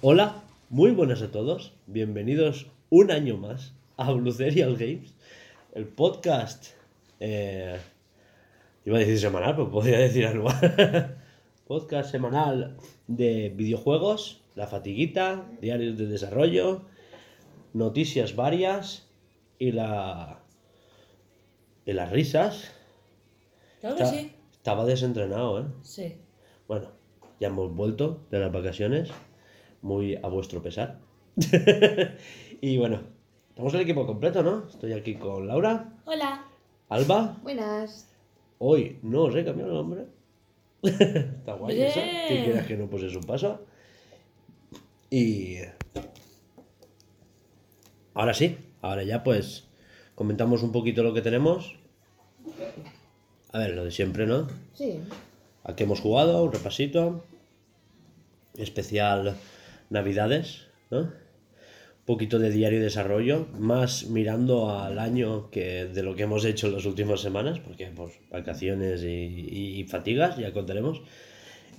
Hola, muy buenas a todos. Bienvenidos un año más a Blue Serial Games, el podcast. eh, iba a decir semanal, pero podría decir anual. podcast semanal de videojuegos, La Fatiguita, diarios de desarrollo, noticias varias y la. y las risas. Claro que sí. Estaba desentrenado, ¿eh? Sí. Bueno, ya hemos vuelto de las vacaciones, muy a vuestro pesar. y bueno, estamos el equipo completo, ¿no? Estoy aquí con Laura, Hola. Alba. Buenas. Hoy no os he cambiado el nombre. Está guay eso. Bien. Que quieras que no, pues es un paso. Y. Ahora sí, ahora ya pues comentamos un poquito lo que tenemos. A ver, lo de siempre, ¿no? Sí. ¿A qué hemos jugado? Un repasito. Especial Navidades, ¿no? Poquito de diario de desarrollo, más mirando al año que de lo que hemos hecho en las últimas semanas, porque pues vacaciones y, y- y fatigas, ya contaremos.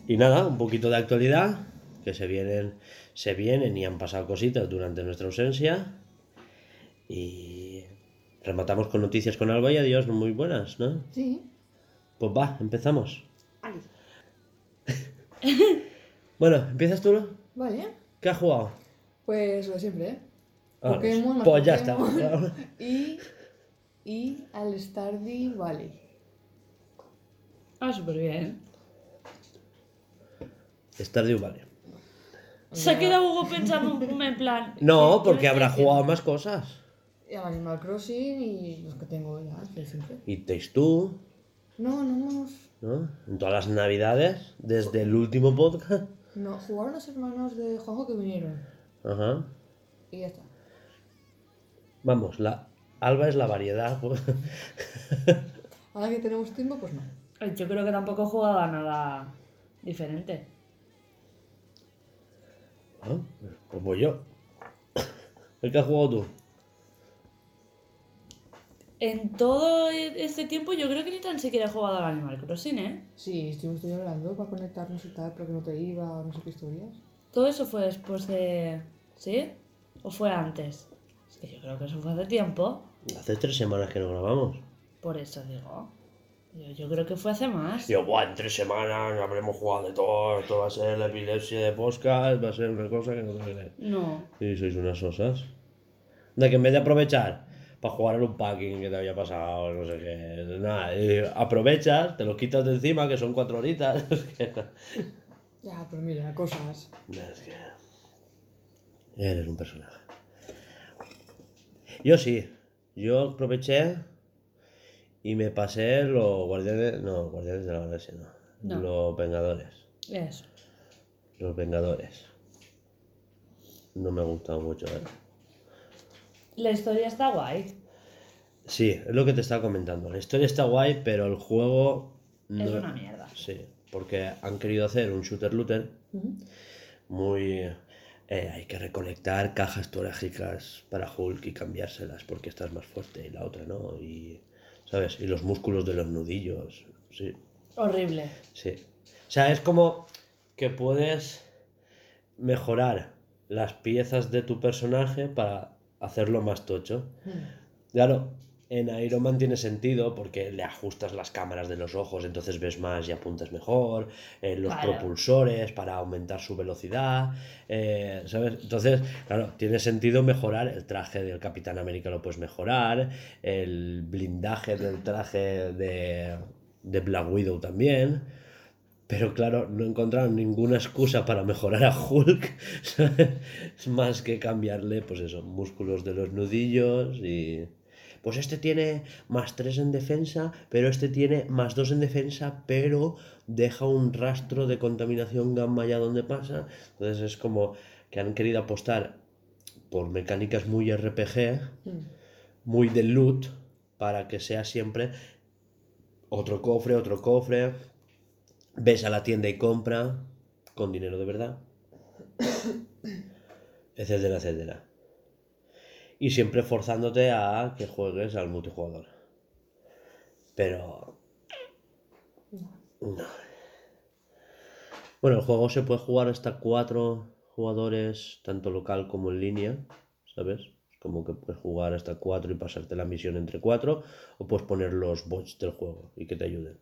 Y nada, un poquito de actualidad, que se vienen, se vienen y han pasado cositas durante nuestra ausencia. Y rematamos con noticias con Alba y adiós, muy buenas, ¿no? Sí. Pues va, empezamos. Bueno, ¿empiezas tú? no? Vale. ¿Qué has jugado? Pues lo de siempre, ¿eh? Ah, Pokémon, más pues ya está. Pokémon. y. Y al Stardew Valley. Ah, súper bien. Stardew Valley. Se ha quedado Hugo pensando en plan. No, ¿qué- porque habrá jugado más cosas. Y al Animal Crossing y los que tengo ya, siempre. Y Takes Two, No, no hemos. ¿no? En todas las navidades, desde el último podcast. No, jugaron los hermanos de Juanjo que vinieron. Ajá. Y ya está. Vamos, la Alba es la variedad. pues. Ahora que tenemos tiempo, pues no. Yo creo que tampoco he jugado a nada diferente. Ah, Pues voy yo. ¿El que has jugado tú? En todo este tiempo yo creo que ni tan siquiera he jugado al Animal Crossing, ¿eh? Sí, estuvimos estoy hablando para conectarnos y tal, pero que no te iba, no sé qué historias. Todo eso fue después de... ¿Sí? ¿O fue antes? Es que yo creo que eso fue hace tiempo. Hace tres semanas que no grabamos. Por eso digo. Yo, yo creo que fue hace más. Yo, buah, en tres semanas habremos jugado de todo. Esto va a ser la epilepsia de podcast, va a ser una cosa que no te crees. No. Sí, sois unas sosas. De que en vez de aprovechar para jugar al unpacking que te había pasado, no sé qué, nada, aprovechas, te lo quitas de encima, que son cuatro horitas. Es que, Ya, pero mira, cosas. es que eres un personaje. Yo sí, yo aproveché y me pasé los guardianes, no, guardianes de la galaxia, no, No. los vengadores. Eso. Los Vengadores. No me ha gustado mucho, ¿eh? La historia está guay. Sí, es lo que te estaba comentando. La historia está guay, pero el juego. No... Es una mierda. Sí, porque han querido hacer un shooter looter muy. Eh, hay que recolectar cajas torágicas para Hulk y cambiárselas porque esta es más fuerte y la otra no. Y. ¿Sabes? Y los músculos de los nudillos. Sí. Horrible. Sí. O sea, es como que puedes mejorar las piezas de tu personaje para hacerlo más tocho. Claro, en Iron Man tiene sentido porque le ajustas las cámaras de los ojos, entonces ves más y apuntas mejor, eh, los Claro. propulsores para aumentar su velocidad, eh, ¿sabes? Entonces, claro, tiene sentido mejorar el traje del Capitán América, lo puedes mejorar, el blindaje del traje de, de Black Widow también. Pero claro, no encontraron ninguna excusa para mejorar a Hulk. ¿sabes? Es más que cambiarle, pues eso, músculos de los nudillos y... Pues este tiene más 3 en defensa, pero este tiene más 2 en defensa, pero deja un rastro de contaminación gamma allá donde pasa. Entonces es como que han querido apostar por mecánicas muy RPG, muy de loot, para que sea siempre otro cofre, otro cofre. Ves a la tienda y compra con dinero de verdad. etcétera, etcétera. Y siempre forzándote a que juegues al multijugador. Pero... No. Bueno, el juego se puede jugar hasta cuatro jugadores, tanto local como en línea, ¿sabes? Como que puedes jugar hasta cuatro y pasarte la misión entre cuatro, o puedes poner los bots del juego y que te ayuden.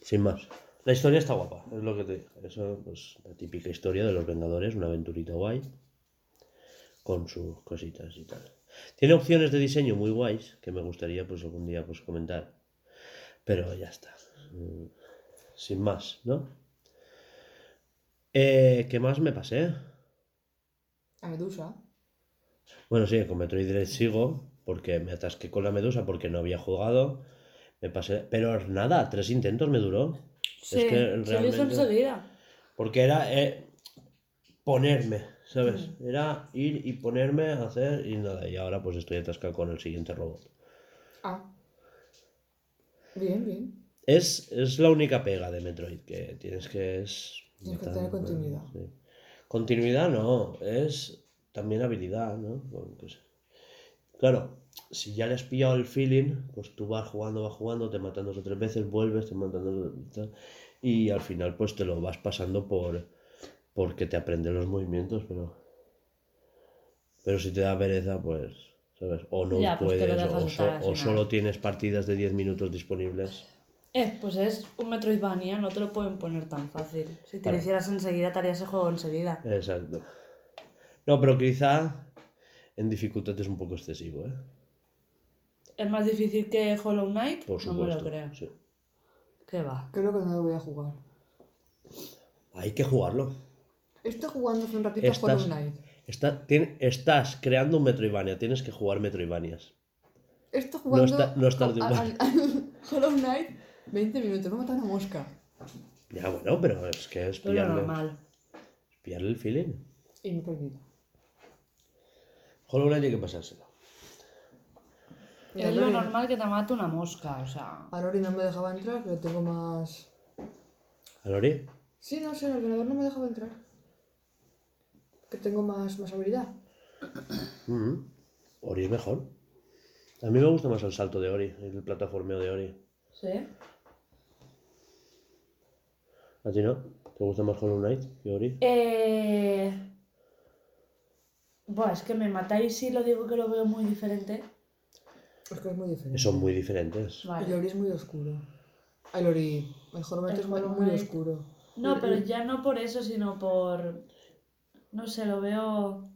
Sin más. La historia está guapa, es lo que te dije. Eso, pues, la típica historia de los Vengadores, una aventurita guay, con sus cositas y tal. Tiene opciones de diseño muy guays, que me gustaría pues algún día pues comentar. Pero ya está. Mm, Sin más, ¿no? Eh, ¿Qué más me pasé? A Medusa. Bueno, sí, con Metroid Dread sigo, porque me atasqué con la medusa porque no había jugado. Me pasé. Pero nada, tres intentos me duró. Sí, que se lo hizo realmente- enseguida. Porque era eh, ponerme, ¿sabes? Mm. Era ir y ponerme a hacer y nada. Y ahora pues estoy atascado con el siguiente robot. Ah. Bien, bien. Es, es la única pega de Metroid que tienes que es. Tienes que tener continuidad. sí. Continuidad no, es también habilidad, ¿no? Bueno, pues, claro, si ya le has pillado el feeling, pues tú vas jugando, vas jugando, te matan dos o tres veces, vuelves, te matan dos o tres y al final pues te lo vas pasando por porque te aprendes los movimientos, pero pero si te da pereza, pues, ¿sabes? O no Ya, pues puedes, o, so- o solo tienes partidas de 10 minutos disponibles. Eh, pues es un Metroidvania, no te lo pueden poner tan fácil. Si te Claro. lo hicieras enseguida, te harías el juego enseguida. Exacto. No, pero quizá en dificultad es un poco excesivo, ¿eh? ¿Es más difícil que Hollow Knight? Por no me supuesto. lo creo. sí. ¿Qué va? Creo que no lo voy a jugar. Hay que jugarlo. Estoy jugando hace un ratito Estás- Hollow Knight. Está- estás creando un Metroidvania, tienes que jugar Metroidvanias. Estoy jugando está- no está de al, igual. al- al Hollow Knight 20 minutos. Me ha matado una mosca. Ya, bueno, pero es que es Pero pillarle, normal. pillarle el feeling. Y me he perdido. Hollow Knight hay que pasárselo. A Es lo Lori- normal que te mate una mosca, o sea. A Lori no me dejaba entrar, pero tengo más. ¿Alori? Sí, no sé, el ordenador no me dejaba entrar. Que tengo más, más habilidad. Mm. Ori es mejor. A mí me gusta más el salto de Ori, el plataformeo de Ori. ¿Sí? ¿A ti no? ¿Te gusta más Hollow Knight que Ori? Eh... Buah, es que me matáis si lo digo que lo veo muy diferente. Es que es muy diferente. Son muy diferentes. El Vale. Ori es muy oscuro. El Ori. El Hollow Knight El es muy, oscuro. No, pero ya no por eso, sino por... No sé, lo veo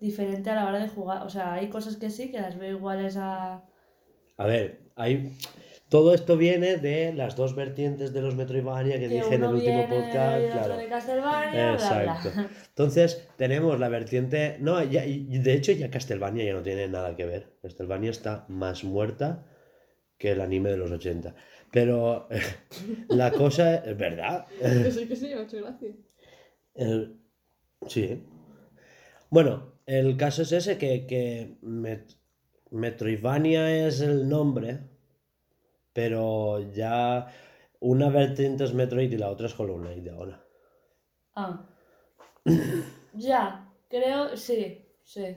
diferente a la hora de jugar. O sea, hay cosas que sí, que las veo iguales a... A ver, hay... todo esto viene de las dos vertientes de los Metroidvania que, Que dije en el último viene podcast. y Claro. de Castlevania, bla, bla. Exacto. Entonces, tenemos la vertiente. No, ya, y de hecho, ya Castlevania ya no tiene nada que ver. Castlevania está más muerta que el anime de los 80. Pero la cosa es verdad. sí que sí, me ha hecho gracia. El- Sí. Bueno, el caso es ese que, que Met- Metroidvania es el nombre, pero ya una vertiente es Metroid y la otra es Hollow Knight ahora. Ah. ya, creo, sí, sí.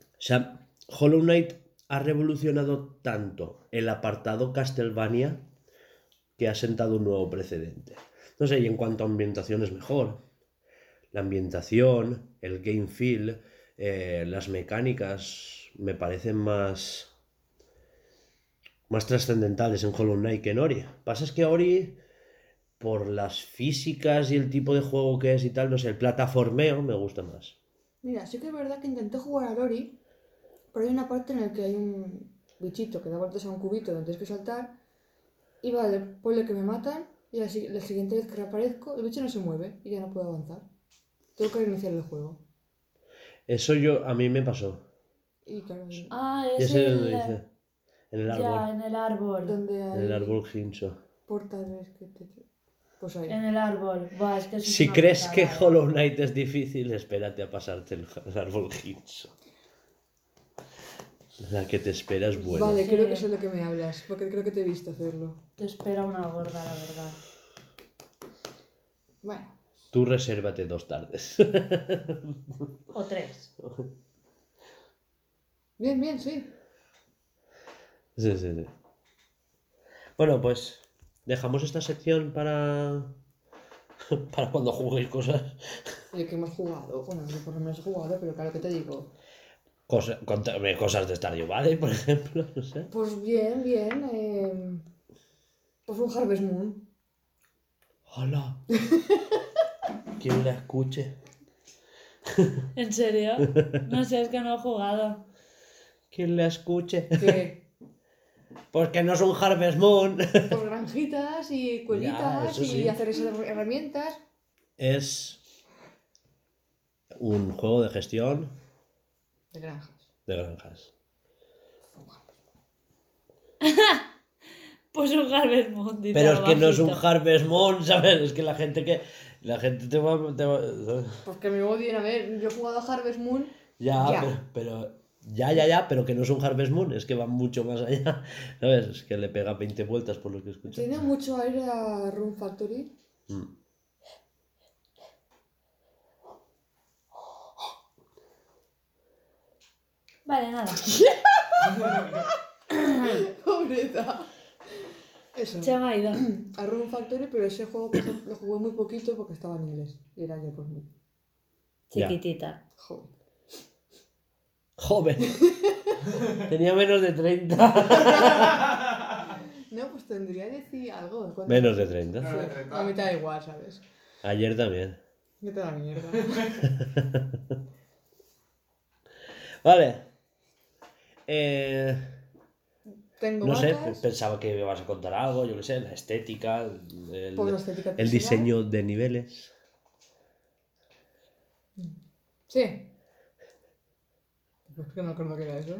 O sea, Hollow Knight ha revolucionado tanto el apartado Castlevania que ha sentado un nuevo precedente. No sé, y en cuanto a ambientación es mejor. La ambientación, el game feel, eh, las mecánicas me parecen más más trascendentales en Hollow Knight que en Ori. Pasa es que Ori por las físicas y el tipo de juego que es y tal, no sé, el plataformeo me gusta más. Mira, sí que es verdad que intenté jugar a Lori, pero hay una parte en la que hay un bichito que da vueltas a un cubito donde tienes que saltar. Y vale, ponle que me matan y la siguiente vez que reaparezco, el bicho no se mueve y ya no puedo avanzar. Tengo que reiniciar el juego. Eso yo a mí me pasó. Y claro, Ah, Ya es el... dónde dice. En el Ya, árbol. en el árbol. donde hay En el árbol hincho. portales que te... Pues ahí. En el árbol. Buah, es que Si crees que. Hollow Knight es difícil, espérate a pasarte el, el árbol hincho. La que te espera es buena. Vale, Sí. creo que sé de lo que me hablas, porque creo que te he visto hacerlo. Te espera una gorda, la verdad. Bueno, Tú resérvate dos tardes. O tres. bien, bien, sí. Sí, sí, sí. Bueno, pues dejamos esta sección para. para cuando juguéis cosas. Oye, que hemos jugado. Bueno, yo por lo menos he jugado, pero claro que te digo. Cosa- contame cosas de Stardew Valley, por ejemplo, no sé. Pues bien, bien. Eh... Pues un Harvest Moon. Hola. ¿Quién la escuche? ¿En serio? No sé, es que no he jugado. ¿Quién la escuche? Que Porque no es un Harvest Moon. pues granjitas y cuevitas eso y sí. hacer esas herramientas. Es un juego de gestión De granjas. de granjas. Pues un Harvest Moon, Pero es que no es un. Harvest Moon, ¿sabes? Es que la gente que. La gente te va. te va- Pues que me odien. A ver, yo he jugado a Harvest Moon. Ya, Ya. Pero, pero- Ya, ya, ya, pero que no es un Harvest Moon, es que va mucho más allá. ¿Sabes? Es que le pega 20 vueltas por lo que escucho. Tiene mucho aire a Room Factory. Mm. Vale, nada. Pobreza. Eso. Se me ha ido. A Room Factory, pero ese juego pues, lo jugué muy poquito porque estaba en inglés. Y era yo por mí. Chiquitita. Joder. Joven. Tenía menos de 30. No, pues tendría que decir algo. ¿Cuánto? Menos de 30. Sí, a mí te da igual, ¿sabes? Ayer también. Me te da mierda. Vale. Eh, Tengo no sé, pensaba que me vas a contar algo, yo qué sé, la estética, el, pues la estética el pixelar. diseño de niveles. Sí. Pues que no acuerdo que era eso.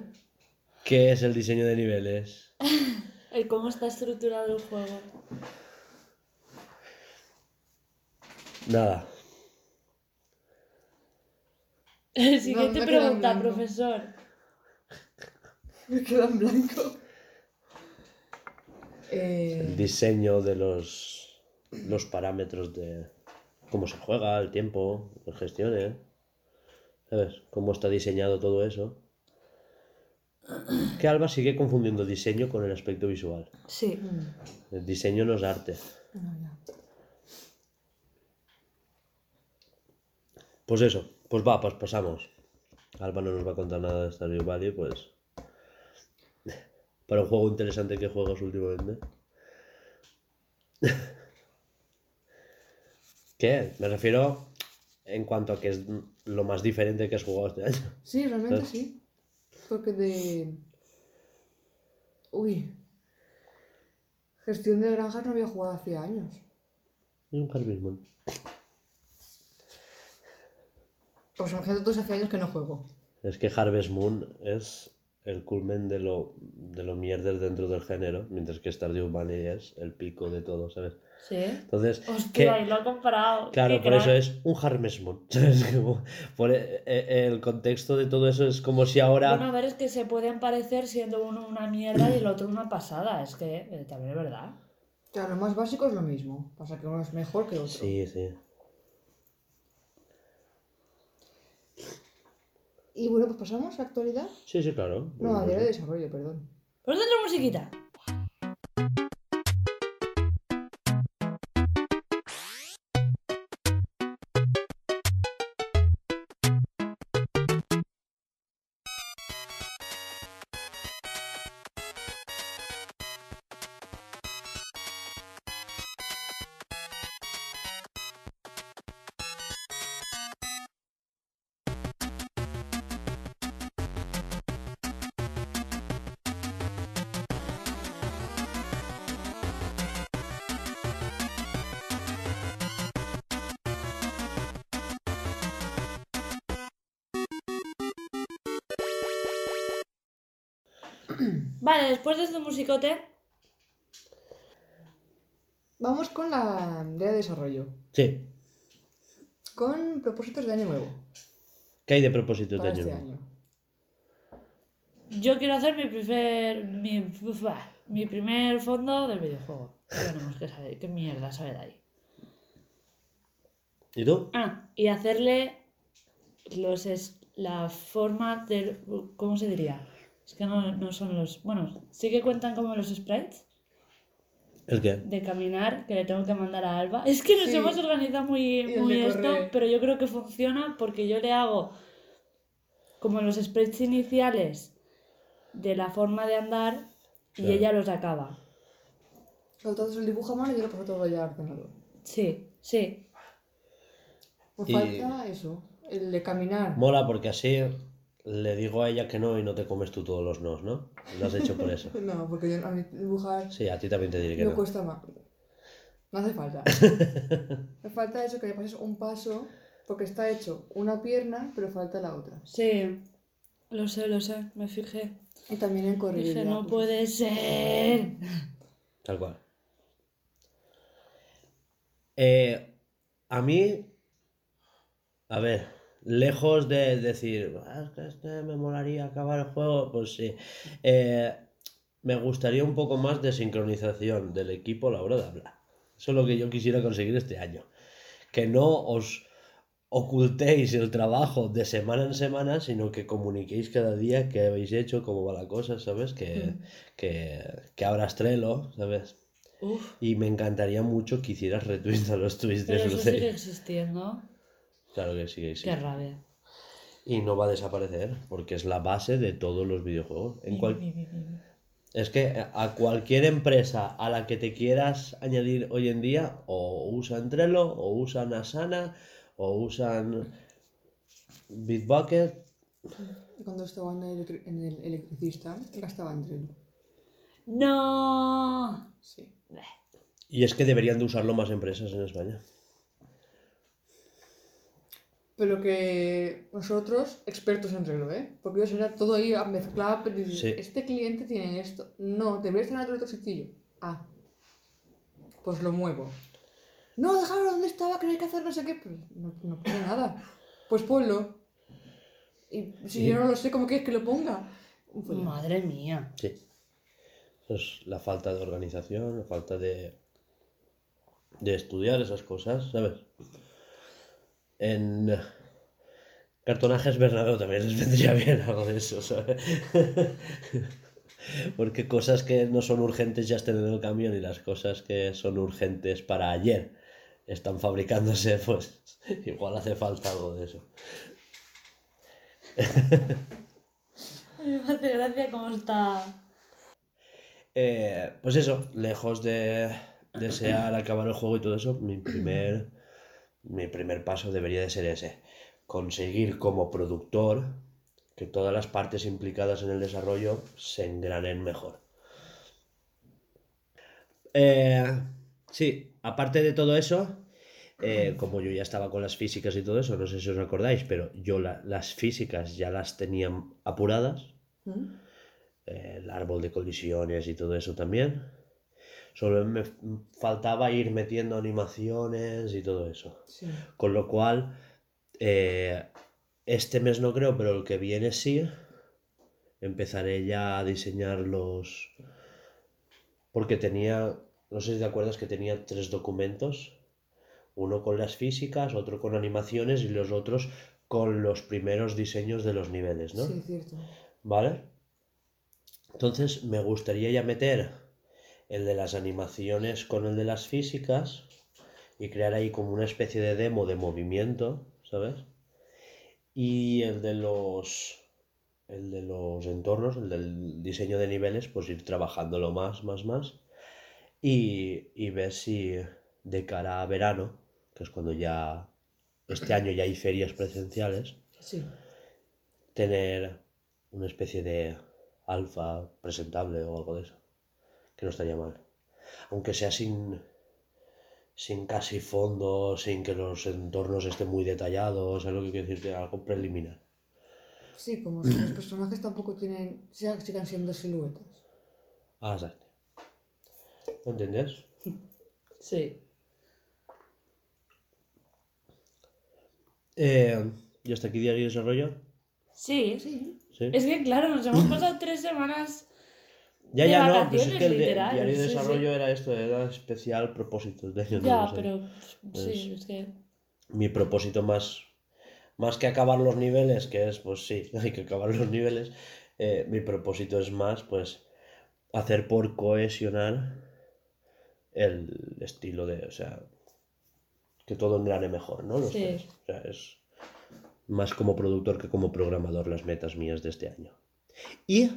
¿Qué es el diseño de niveles? El cómo está estructurado el juego. Nada. Siguiente pregunta, profesor. Me queda en blanco. El Eh, diseño de los, los parámetros de cómo se juega, el tiempo, las gestiones. ¿Sabes? Cómo está diseñado todo eso. Que Alba sigue confundiendo diseño con el aspecto visual. Sí. El diseño no es arte. no. Pues eso, pues va, pues pasamos. Alba no nos va a contar nada de Stardew Valley, pues. Para un juego interesante que juegas últimamente. ¿Qué? Me refiero en cuanto a que es lo más diferente que has jugado este año. Sí, realmente ¿Sabes? sí. Porque de. Uy. Gestión de granjas no había jugado hace años. Es un Harvest Moon. Pues imagínate todos hace años que no juego. Es que Harvest Moon es el culmen de lo, de lo mierder dentro del género, mientras que Stardew Valley es el pico de todo, ¿sabes? Sí. Entonces, Hostia, ¿qué? y lo ha comparado. Claro, por eso crack. es un Harvest Moon. ¿sabes? Como por e- e- el contexto de todo eso es como si ahora... Bueno, a ver, es que se pueden parecer siendo uno una mierda y el otro una pasada. Es que eh, también es verdad. Claro, lo más básico es lo mismo. Pasa que uno es mejor que otro. Sí, sí. Y bueno, pues pasamos a la actualidad. Sí, sí, claro. No, a diario de desarrollo, perdón. Pues dentro musiquita. Después de este musicote, Vamos con la idea de desarrollo. Sí. Con propósitos de año nuevo. ¿Qué hay de propósitos de año este nuevo? año. yo quiero hacer mi primer, mi, mi primer fondo del videojuego. Tenemos que saber qué mierda sale de ahí. ¿Y tú? Ah, y hacerle los es- la forma del... ¿Cómo se diría? Es que no, no son los... Bueno, sí que cuentan como los sprites ¿El qué? de caminar que le tengo que mandar a Alba. Es que nos Sí. hemos organizado muy, muy esto, correr. pero yo creo que funciona porque yo le hago como los sprites iniciales de la forma de andar y Claro. ella los acaba. Entonces el dibujo a mano y yo lo paso todo ya al ordenador. Sí, sí. Pues Y- falta eso, el de caminar. Mola porque así le digo a ella que no y no te comes tú todos los nos, ¿no? Lo has hecho por eso. No, porque yo, a mí dibujar Sí, a ti también te diré que me no. cuesta más. No hace falta. me falta eso, que le pases un paso, porque está hecho una pierna, pero falta la otra. Sí, lo sé, lo sé, me fijé. Y también en correr. Dije, no puede ser. Tal cual. Eh, a mí, a ver, lejos de decir, "Ah, es que este me molaría acabar el juego, pues sí. Eh, me gustaría un poco más de sincronización del equipo a la hora de hablar. Eso es lo que yo quisiera conseguir este año. Que no os ocultéis el trabajo de semana en semana, sino que comuniquéis cada día qué habéis hecho, cómo va la cosa, ¿sabes? Que, que, que abras Trello, ¿sabes? Uf, Y me encantaría mucho que hicieras retweets a los tweets de pero eso Dulce. sigue existiendo. Claro que sí, que sí. Qué rabia. Y no va a desaparecer, porque es la base de todos los videojuegos. En cual-. Es que a cualquier empresa a la que te quieras añadir hoy en día, o usan Trello, o usan Asana, o usan Bitbucket. Cuando estaba en el, en el electricista, gastaba en Trello. No. Sí. Y es que deberían de usarlo más empresas en España. Pero que nosotros, expertos en Trello, ¿eh? Porque yo sería todo ahí mezclado, pero dices, Sí. este cliente tiene esto. No, debería estar en otro sitio. Ah, pues lo muevo. No, déjalo donde estaba, que no hay que hacer no sé qué. Pues no, no pasa nada. Pues ponlo. Y si Sí. yo no lo sé, ¿cómo quieres que lo ponga? Un follón. Madre mía. Sí. Eso es la falta de organización, la falta de, de estudiar esas cosas, ¿sabes? En cartonajes Bernabéu también les vendría bien algo de eso, ¿sabes? Porque cosas que no son urgentes ya están en el camión y las cosas que son urgentes para ayer están fabricándose, pues igual hace falta algo de eso. Me hace gracia cómo está. Eh, pues eso, lejos de desear acabar el juego y todo eso, mi primer, mi primer paso debería de ser ese. Conseguir como productor que todas las partes implicadas en el desarrollo se engranen mejor. Eh, sí, aparte de todo eso, eh, como yo ya estaba con las físicas y todo eso, no sé si os acordáis, pero yo la- las físicas ya las tenía apuradas ¿Mm? eh, el árbol de colisiones y todo eso también. Solo me f- faltaba ir metiendo animaciones y todo eso. Sí. Con lo cual, eh, este mes no creo, pero el que viene sí. Empezaré ya a diseñar los... Porque tenía, no sé si te acuerdas que tenía tres documentos. Uno con las físicas, otro con animaciones y los otros con los primeros diseños de los niveles, ¿no? Sí, cierto. ¿Vale? Entonces me gustaría ya meter el de las animaciones con el de las físicas y crear ahí como una especie de demo de movimiento, ¿sabes? Y el de los el de los entornos, el del diseño de niveles, pues ir trabajándolo más, más, más. Y, y ver si de cara a verano, que es cuando ya este año ya hay ferias presenciales, Sí. tener una especie de alfa presentable o algo de eso. Que no estaría mal. Aunque sea sin, sin casi fondo, sin que los entornos estén muy detallados, es lo que quiero decirte, algo preliminar. Sí, como si los personajes tampoco tienen, sea- sigan siendo siluetas. Ah, exacto. ¿Lo entiendes? Sí. Eh, ¿Y hasta aquí diario de desarrollo? Sí. Sí. ¿Sí? Es que claro, nos hemos pasado tres semanas. Ya, de ya, no, pues es que el literal, diario de sí, sí. desarrollo era esto, era especial propósitos de año Ya, pero sí, Es- es que. Mi propósito más, más que acabar los niveles, que es, pues sí, hay que acabar los niveles, eh, mi propósito es más, pues, hacer por cohesionar el estilo de, o sea, que todo engrane mejor, ¿no? Los Sí. tres. O sea, es más como productor que como programador las metas mías de este año. Y...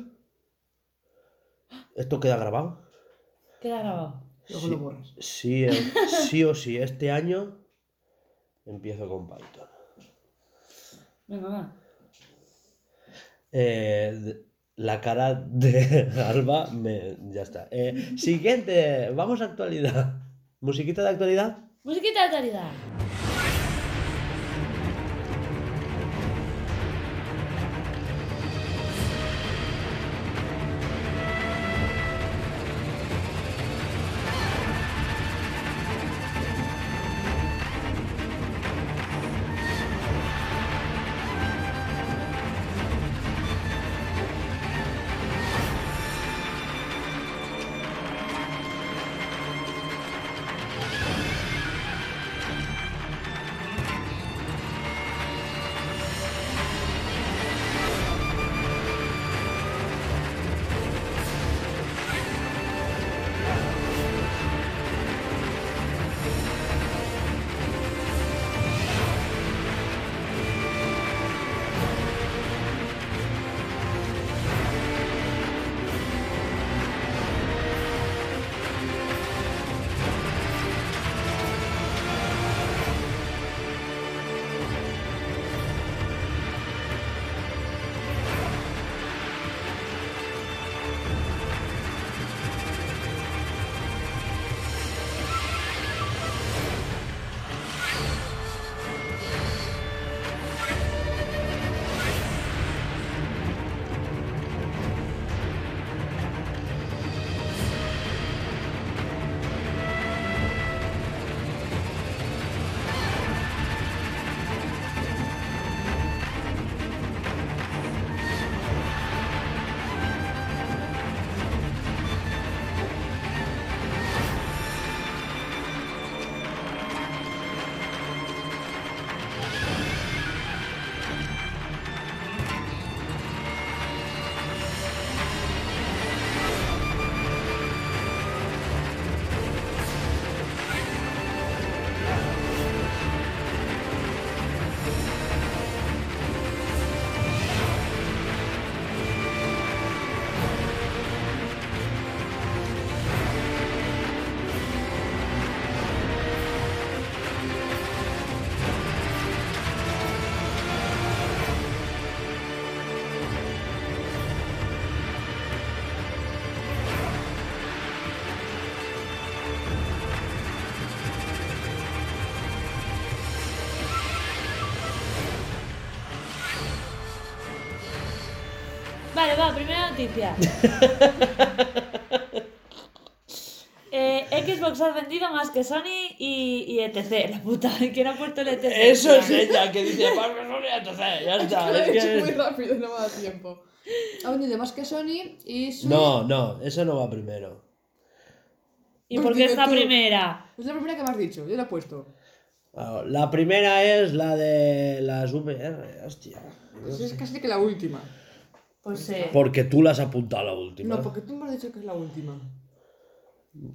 ¿Esto queda grabado? Queda grabado. Luego Sí. lo borras. Sí, eh, sí o sí, este año empiezo con Python. Venga, va. Eh, la cara de Alba me, ya está. Eh, siguiente, vamos a actualidad. Musiquita de actualidad. Musiquita de actualidad. Noticia. Eh, Xbox ha vendido más que Sony y, y etc. La puta, ¿quién ha puesto el etc? Eso es ella que dice, "Más que Sony", entonces, ya está. Lo es he hecho es- muy rápido, no me da tiempo. Ha vendido más que Sony y Switch. No, no, eso no va primero. ¿Y por qué Dime esta tú. primera? Es la primera que me has dicho, yo la he puesto. Ah, La primera es la de las VR, hostia. Pues es casi que la última. Pues sí. Porque tú la has apuntado la última. No, porque tú me has dicho que es la última.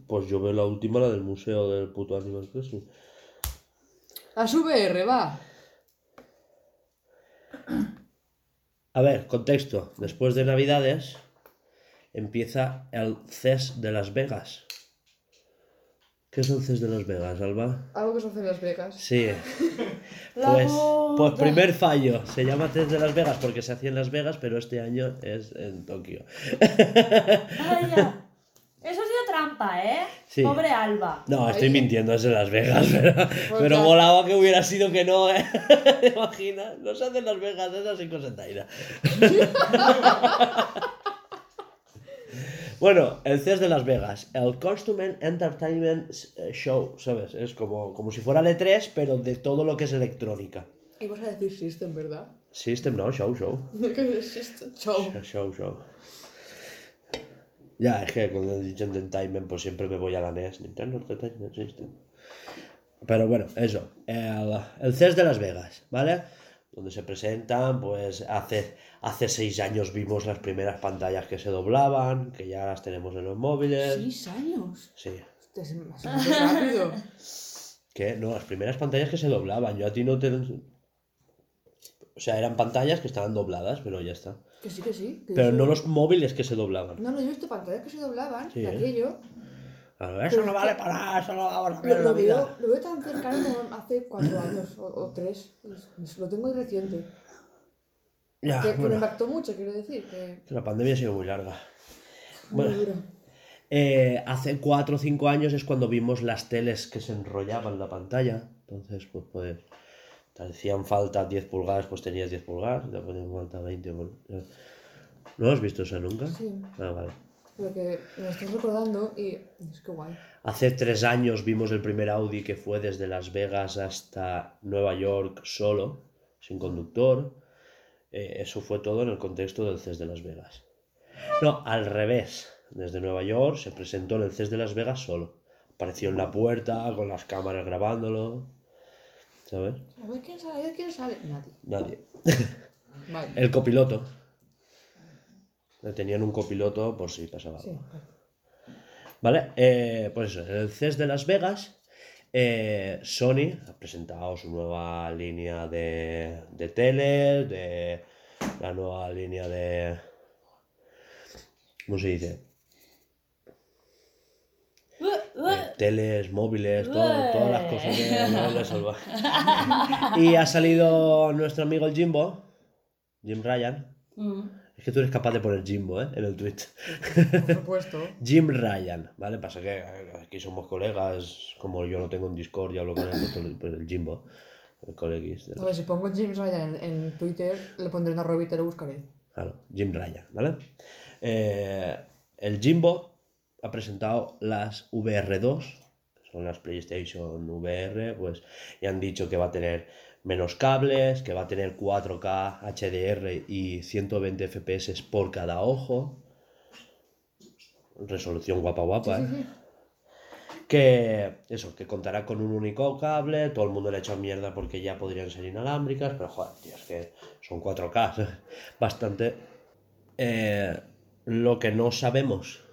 Pues yo veo la última, la del museo del puto Animal Crossing. Las VR, va. A ver, contexto. Después de Navidades empieza el CES de Las Vegas. ¿Qué es el CES de Las Vegas, Alba? Algo que se hace en Las Vegas. Sí. La Pues, pues primer fallo. Se llama CES de Las Vegas porque se hacía en Las Vegas, pero este año es en Tokio. Vaya. Eso ha sido trampa, ¿eh? Sí. Pobre Alba. No, estoy mintiendo, es en Las Vegas, pero, pero claro. molaba que hubiera sido que no, ¿eh? ¿Te imaginas? No se hace en Las Vegas, es así cosa taira. Bueno, el CES de Las Vegas, el Costume Entertainment eh, Show, ¿sabes? Es como, como si fuera el E3, pero de todo lo que es electrónica. Y vas a decir System, ¿verdad? System no, show, show. ¿Qué es esto? Chao. Show, show. Ya, es que con el dicho Entertainment pues siempre me voy a la NES, Nintendo Entertainment System. Pero bueno, eso, el, el CES de Las Vegas, ¿vale? Donde se presentan, pues hace, hace seis años vimos las primeras pantallas que se doblaban, que ya las tenemos en los móviles. ¿Seis años? Sí. Es rápido. Que no, las primeras pantallas que se doblaban, yo a ti no te... O sea, eran pantallas que estaban dobladas, pero ya está. Que sí, que sí. que Pero no los móviles que se doblaban. No, no, yo he visto pantallas que se doblaban Sí, de ¿eh? Eso no vale para nada, eso no vamos a Lo, lo veo, lo veo tan cercano como hace cuatro años o, o tres. Es- Lo tengo ahí reciente. Ya, que, que me bueno, impactó mucho, quiero decir. Que la pandemia ha sido muy larga. muy Bueno. dura. Eh, hace 4 o 5 años es cuando vimos las teles que se enrollaban la pantalla. Entonces, pues, pues te hacían falta 10 pulgadas, pues tenías 10 pulgadas. Te hacían falta 20. pues, ya. ¿No has visto eso nunca? Sí, Ah, vale. Pero que me estás recordando y es que guay. Hace 3 años vimos el primer Audi que fue desde Las Vegas hasta Nueva York solo, sin conductor. Eh, eso fue todo en el contexto del CES de Las Vegas. No, al revés. Desde Nueva York se presentó en el CES de Las Vegas solo. Apareció en la puerta con las cámaras grabándolo. ¿Sabes? A ver quién sale, quién sale. Nadie. Nadie. Vale. El copiloto. Tenían un copiloto por si pasaba algo. Sí, ¿Vale? Eh, pues eso, en el CES de Las Vegas, eh, Sony ha presentado su nueva línea de, de tele, de la nueva línea de... ¿Cómo se dice? Eh, teles, móviles, todo- todas las cosas de móviles salvajes. Y ha salido nuestro amigo el Jimbo, Jim Ryan. Mm. Es que tú eres capaz de poner Jimbo, ¿eh? En el tweet. por supuesto. Jim Ryan, ¿vale? Pasa que aquí somos colegas, como yo no tengo en Discord, ya hablo con él, pues el, pues el Jimbo, el de- A ver, si pongo James Ryan en, en Twitter, le pondré una robita y lo buscaré. Claro, Jim Ryan, ¿vale? Eh, el Jimbo ha presentado las VR2, que son las PlayStation VR, pues, y han dicho que va a tener menos cables, que va a tener 4K HDR y 120 FPS por cada ojo. Resolución guapa guapa, ¿eh? Que eso, que contará con un único cable, todo el mundo le ha echado mierda porque ya podrían ser inalámbricas, pero joder, tío, es que son 4K, bastante. Eh, lo que no sabemos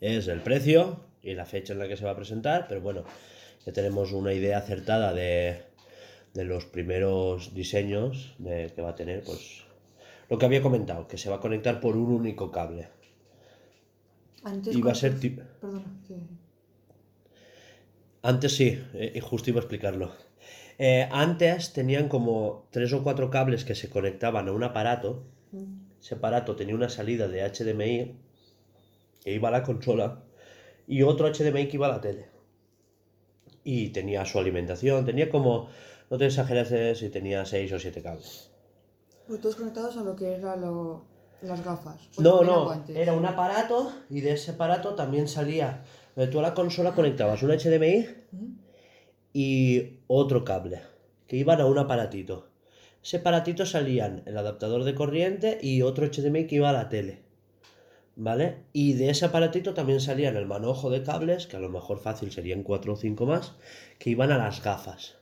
es el precio y la fecha en la que se va a presentar, pero bueno, ya tenemos una idea acertada de, de los primeros diseños de, que va a tener, pues lo que había comentado, que se va a conectar por un único cable. Antes Y va a ser ti- Perdona, que... Antes sí, eh, justo iba a explicarlo. Eh, antes tenían como tres o cuatro cables que se conectaban a un aparato. Ese aparato tenía una salida de HDMI que iba a la consola y otro HDMI que iba a la tele. Y tenía su alimentación, tenía como, no te exageres eh, si tenía seis o siete cables. Pues todos conectados a lo que era lo... las gafas. No, no, guantes. era un aparato y de ese aparato también salía. eh, Tú a la consola conectabas un HDMI y otro cable que iban a un aparatito. Ese aparatito salían el adaptador de corriente y otro HDMI que iba a la tele. ¿Vale? Y de ese aparatito también salían el manojo de cables, que a lo mejor fácil serían 4 o 5 más, que iban a las gafas.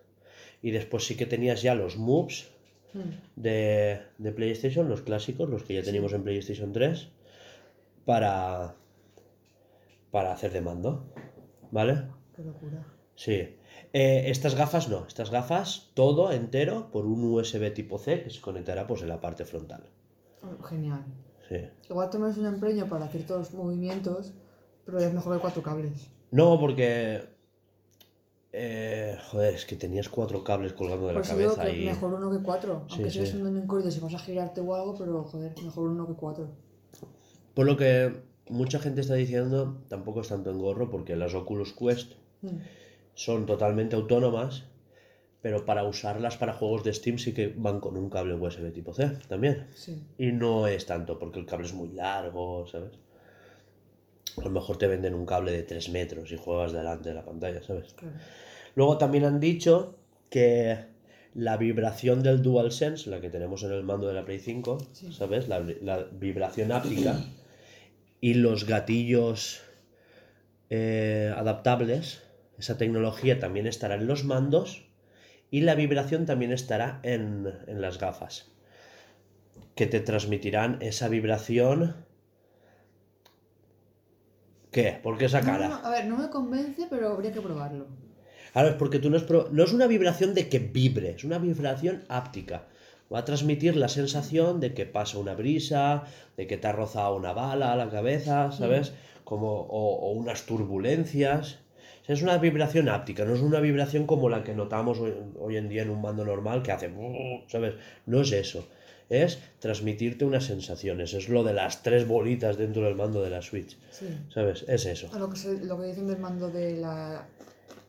Y después sí que tenías ya los moves Mm. de, de PlayStation, los clásicos, los que ya teníamos en PlayStation 3, para, para hacer de mando. ¿Vale? Qué locura. Sí. Eh, estas gafas no, estas gafas todo entero por un USB tipo C que se conectará pues en la parte frontal. Oh, Genial. Sí. Igual tomas un empeño para ciertos movimientos, pero es mejor de cuatro cables. No, porque... eh, joder, es que tenías cuatro cables colgando de la digo cabeza que y... mejor uno que cuatro. Sí, Aunque sí. seas en corrido si vas a girarte o algo, pero joder, mejor uno que cuatro. Por lo que mucha gente está diciendo, tampoco es tanto engorro, porque las Oculus Quest Mm. son totalmente autónomas, pero para usarlas para juegos de Steam sí que van con un cable USB tipo C también. Sí. Y no es tanto, porque el cable es muy largo, ¿sabes? A lo mejor te venden un cable de 3 metros y juegas delante de la pantalla, ¿sabes? Claro. Luego también han dicho que la vibración del DualSense, la que tenemos en el mando de la Play 5, Sí. ¿sabes? La, la vibración áptica y los gatillos eh, adaptables, esa tecnología también estará en los mandos y la vibración también estará en, en las gafas, que te transmitirán esa vibración. ¿Qué? ¿Por qué esa cara? no, no, a ver, no me convence, pero habría que probarlo. Claro, es porque tú no es, pro- no es una vibración de que vibre, es una vibración áptica. Va a transmitir la sensación de que pasa una brisa, de que te ha rozado una bala a la cabeza, ¿sabes? Como, o, o unas turbulencias. O sea, es una vibración áptica, no es una vibración como la que notamos hoy, hoy en día en un mando normal que hace, ¿sabes? No es eso. Es transmitirte unas sensaciones. Es lo de las tres bolitas dentro del mando de la Switch. Sí. ¿Sabes? Es eso. A lo que, se- lo que dicen del mando de la,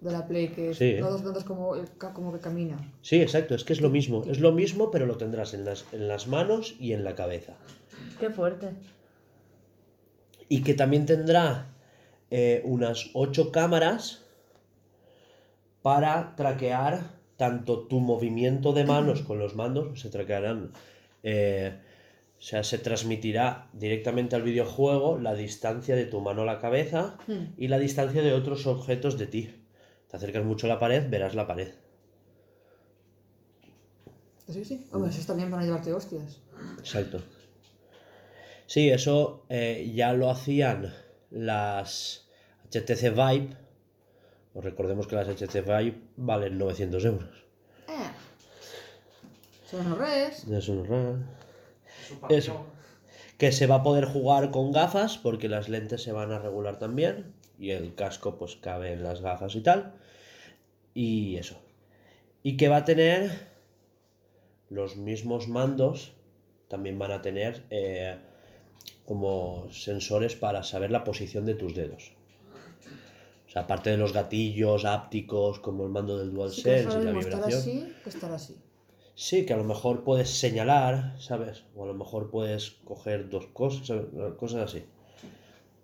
de la Play, que es Sí. todos notas como, el ca- como que camina. Sí, exacto, es que es lo mismo. Es lo mismo, pero lo tendrás en las, en las manos y en la cabeza. Qué fuerte. Y que también tendrá eh, unas ocho cámaras para traquear tanto tu movimiento de manos con los mandos, se traquearán, eh, o sea, se transmitirá directamente al videojuego la distancia de tu mano a la cabeza Hmm. y la distancia de otros objetos de ti. Te acercas mucho a la pared, verás la pared. Sí, sí. Hombre, eso está bien para llevarte hostias. Exacto. Sí, eso eh, ya lo hacían las HTC Vive. Os recordemos que las HTC Vive valen 900 euros. Eh. Son res. Nada. Eso. Que se va a poder jugar con gafas porque las lentes se van a regular también. Y el casco pues cabe en las gafas y tal. Y eso. Y que va a tener los mismos mandos. También van a tener eh, como sensores para saber la posición de tus dedos. O sea, aparte de los gatillos ápticos como el mando del Sí, DualSense es y la estar vibración. así que estar así. Sí, que a lo mejor puedes señalar, ¿sabes? O a lo mejor puedes coger dos cosas, ¿sabes? cosas así.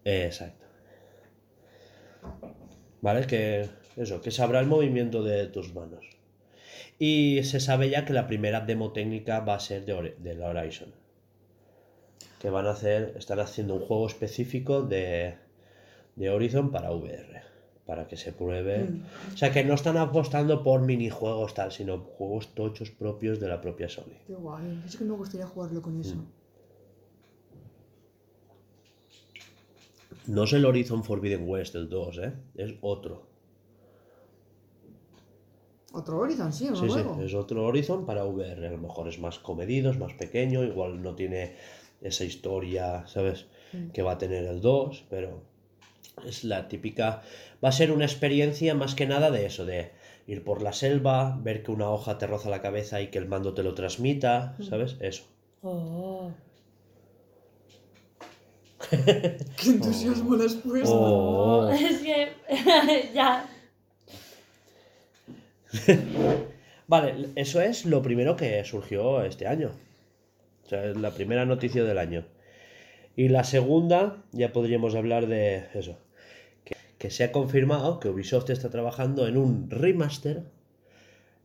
Exacto. ¿Vale? Que eso, que sabrá el movimiento de tus manos. Y se sabe ya que la primera demo técnica va a ser de, de la Horizon. Que van a hacer, están haciendo un juego específico de, de Horizon para VR. Para que se pruebe. Mm. O sea, que no están apostando por minijuegos tal, sino juegos tochos propios de la propia Sony. Qué guay. Es que me gustaría jugarlo con eso. Mm. No es el Horizon Forbidden West el 2, ¿eh? Es otro. Otro Horizon, sí, Sí, sí, es otro Horizon para VR. A lo mejor es más comedido, es más pequeño, igual no tiene esa historia, ¿sabes? Mm. Que va a tener el 2, pero es la típica... Va a ser una experiencia más que nada de eso, de ir por la selva, ver que una hoja te roza la cabeza y que el mando te lo transmita, Mm. ¿sabes? Eso. Oh. Qué entusiasmo le has puesto. Oh. Es que ya. Vale, eso es lo primero que surgió este año. O sea, es la primera noticia del año. Y la segunda, ya podríamos hablar de eso. Que, se ha confirmado que Ubisoft está trabajando en un remaster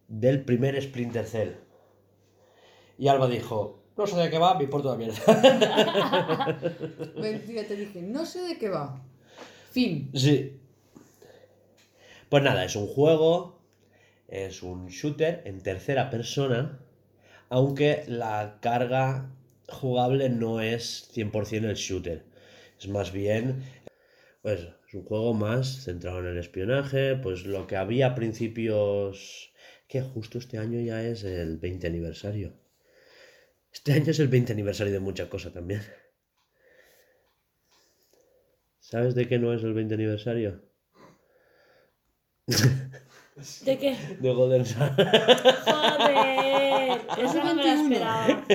del primer Splinter Cell. Y Alba dijo, no sé de qué va, me importa la mierda. Mentira, te dije, no sé de qué va. Fin. Sí. Pues nada, es un juego, es un shooter en tercera persona, aunque la carga jugable no es 100% el shooter. Es más bien, pues, es un juego más centrado en el espionaje, pues lo que había a principios, que justo este año ya es el 20 aniversario. Este año es el 20 aniversario de mucha cosa también. ¿Sabes de qué no es el 20 aniversario? ¿De qué? De Golden Sun. Joder. Eso no me lo 21. esperaba.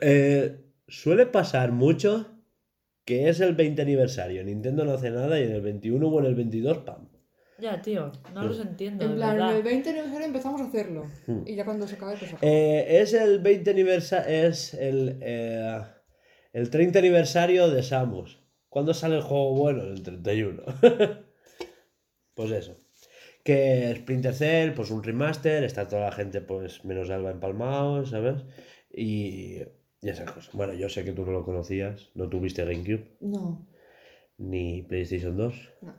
Eh, suele pasar mucho que es el 20 aniversario. Nintendo no hace nada y en el 21 o en el 22, pam. Ya, tío. No los entiendo. En de plan, en verdad. el 20 aniversario empezamos a hacerlo. Hmm. Y ya cuando se acabe, pues acaba. Eh, es el 20 aniversario. Es el, eh, el 30 aniversario de Samus. ¿Cuándo sale el juego bueno? El 31. pues eso. Que Splinter Cell, pues un remaster, está toda la gente, pues menos Alba empalmado, ¿sabes? Y, y esas cosas. Bueno, yo sé que tú no lo conocías, no tuviste GameCube, No, ni PlayStation 2, no.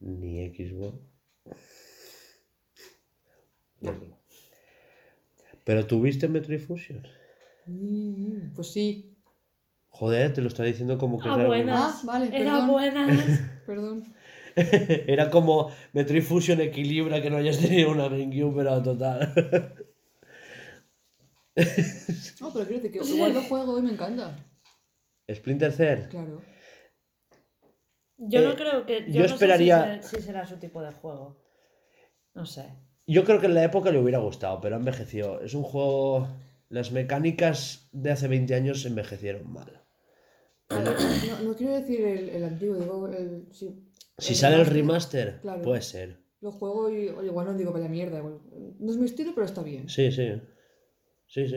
ni Xbox. Bueno. Pero tuviste Metroid Fusion. Mm, Pues sí. Joder, te lo está diciendo como que Ah, era buenas. Ah, vale, Era perdón. buenas. Perdón. Era como Metroid Fusion equilibra que no hayas tenido una GameCube, pero total. No, pero quiero decir que igual lo juego y me encanta. Splinter Cell. Claro. Yo Eh, no creo que. Yo, yo no sé esperaría- si, se- si será su tipo de juego. No sé. Yo creo que en la época le hubiera gustado, pero ha envejecido. Es un juego. Las mecánicas de hace 20 años envejecieron mal. No, no quiero decir el, el antiguo, digo el. Sí, Si sale el remaster, remaster, Claro. puede ser. Lo juego y oye, igual no digo vaya mierda. igual- No es mi estilo, pero está bien. Sí, sí. Sí, sí.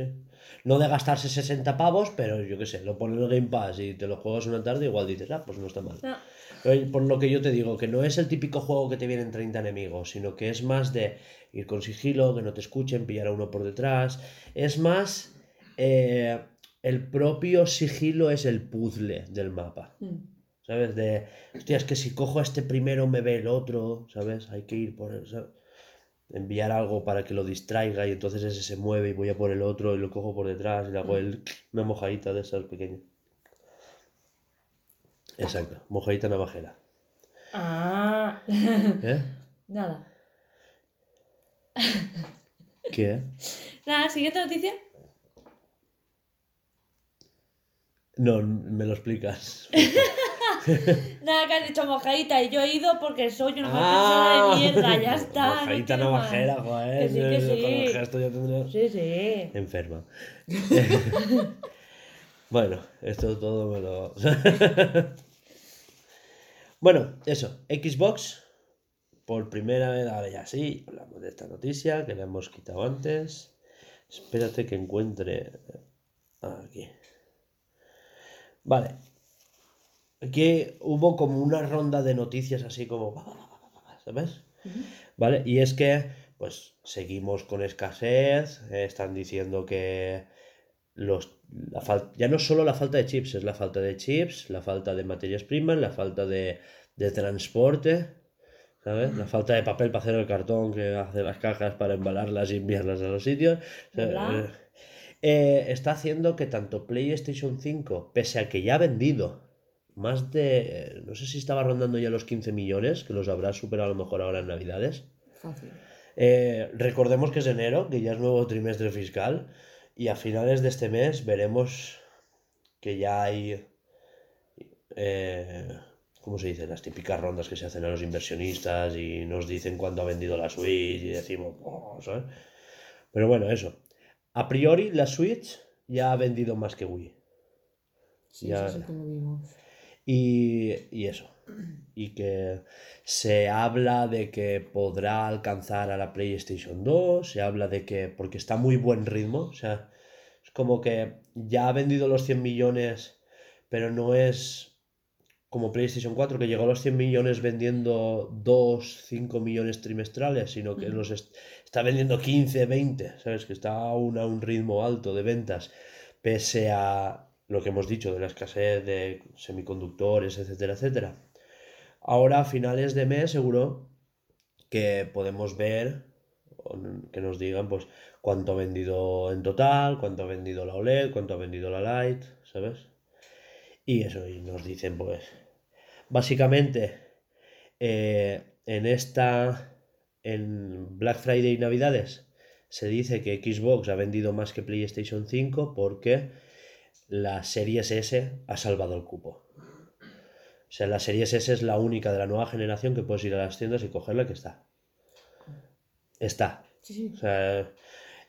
No de gastarse 60 pavos, pero yo qué sé, lo pones en el Game Pass y te lo juegas una tarde, igual dices, ah, pues no está mal. No. Pero Por lo que yo te digo, que no es el típico juego que te vienen 30 enemigos, sino que es más de ir con sigilo, que no te escuchen, pillar a uno por detrás. Es más, eh, el propio sigilo es el puzzle del mapa. Mm. ¿Sabes? De, hostia, es que si cojo a este primero me ve el otro, ¿sabes? Hay que ir por el, ¿sabes? Enviar algo para que lo distraiga y entonces ese se mueve y voy a por el otro y lo cojo por detrás y le hago el, una mojadita de esas pequeñas. Exacto, mojadita navajera. Ah. ¿Eh? Nada. ¿Qué? Nada, siguiente noticia. No, me lo explicas. Nada, que has dicho mojadita y yo he ido porque soy una Ah, persona de mierda. Ya está. no Mojadita más. navajera, joder. Que sí, que sí. Con el gesto ya tendría- Sí, sí. Enferma. bueno, esto todo me lo. bueno, eso. Xbox. Por primera vez, ahora ya sí, hablamos de esta noticia que la hemos quitado antes. Espérate que encuentre. Aquí. Vale. Aquí hubo como una ronda de noticias así como. ¿Sabes? ¿Vale? Y es que, pues, seguimos con escasez, eh, están diciendo que los, la fal- ya no solo la falta de chips, es la falta de chips, la falta de materias primas, la falta de, de transporte, ¿sabes? La falta de papel para hacer el cartón que hace las cajas para embalarlas y enviarlas a los sitios. Eh, está haciendo que tanto PlayStation 5, pese a que ya ha vendido más de, eh, no sé si estaba rondando ya los 15 millones, que los habrá superado a lo mejor ahora en Navidades. Fácil. Eh, recordemos que es enero, que ya es nuevo trimestre fiscal, y a finales de este mes veremos que ya hay, eh, ¿cómo se dice? Las típicas rondas que se hacen a los inversionistas y nos dicen cuánto ha vendido la Switch y decimos, "Oh", ¿sabes? Pero bueno, eso. A priori la Switch ya ha vendido más que Wii. Sí, Ya. eso sí que lo vimos. Y, y eso. Y que se habla de que podrá alcanzar a la PlayStation 2, se habla de que, porque está muy buen ritmo, o sea, es como que ya ha vendido los 100 millones, pero no es como PlayStation 4, que llegó a los 100 millones vendiendo 2, 5 millones trimestrales, sino que los está vendiendo 15, 20, ¿sabes? Que está aún a un ritmo alto de ventas, pese a lo que hemos dicho de la escasez de semiconductores, etcétera, etcétera. Ahora, a finales de mes, seguro que podemos ver, que nos digan, pues, cuánto ha vendido en total, cuánto ha vendido la OLED, cuánto ha vendido la Lite, ¿sabes? Y eso, y nos dicen, pues, básicamente, eh, en esta, en Black Friday y Navidades, se dice que Xbox ha vendido más que PlayStation 5 porque la Series S ha salvado el cupo. O sea, la Series S es la única de la nueva generación que puedes ir a las tiendas y cogerla que está. Está. Sí, sí. O sea,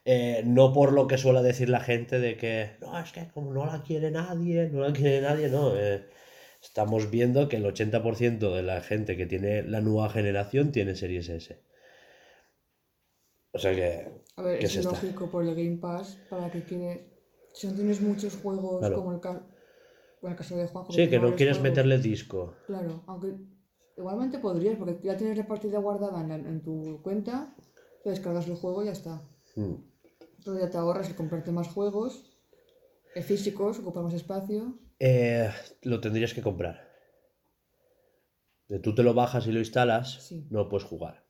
eh, no por lo que suele decir la gente de que no, es que como no la quiere nadie, no la quiere nadie, no. eh, estamos viendo que el 80% de la gente que tiene la nueva generación tiene Series S. O sea que, A ver, ¿Qué es esta? lógico por el Game Pass para que quiere. Si no tienes muchos juegos Claro. como el, ca- bueno, el caso de Juanjo. sí, que no quieres juegos, meterle disco. Claro, aunque Igualmente podrías, porque ya tienes la partida guardada en, la- en tu cuenta, te descargas el juego y ya está. Mm. Entonces ya te ahorras el comprarte más juegos eh, físicos, ocupar más espacio. Eh, lo tendrías que comprar. De tú te lo bajas y lo instalas, Sí. no lo puedes jugar.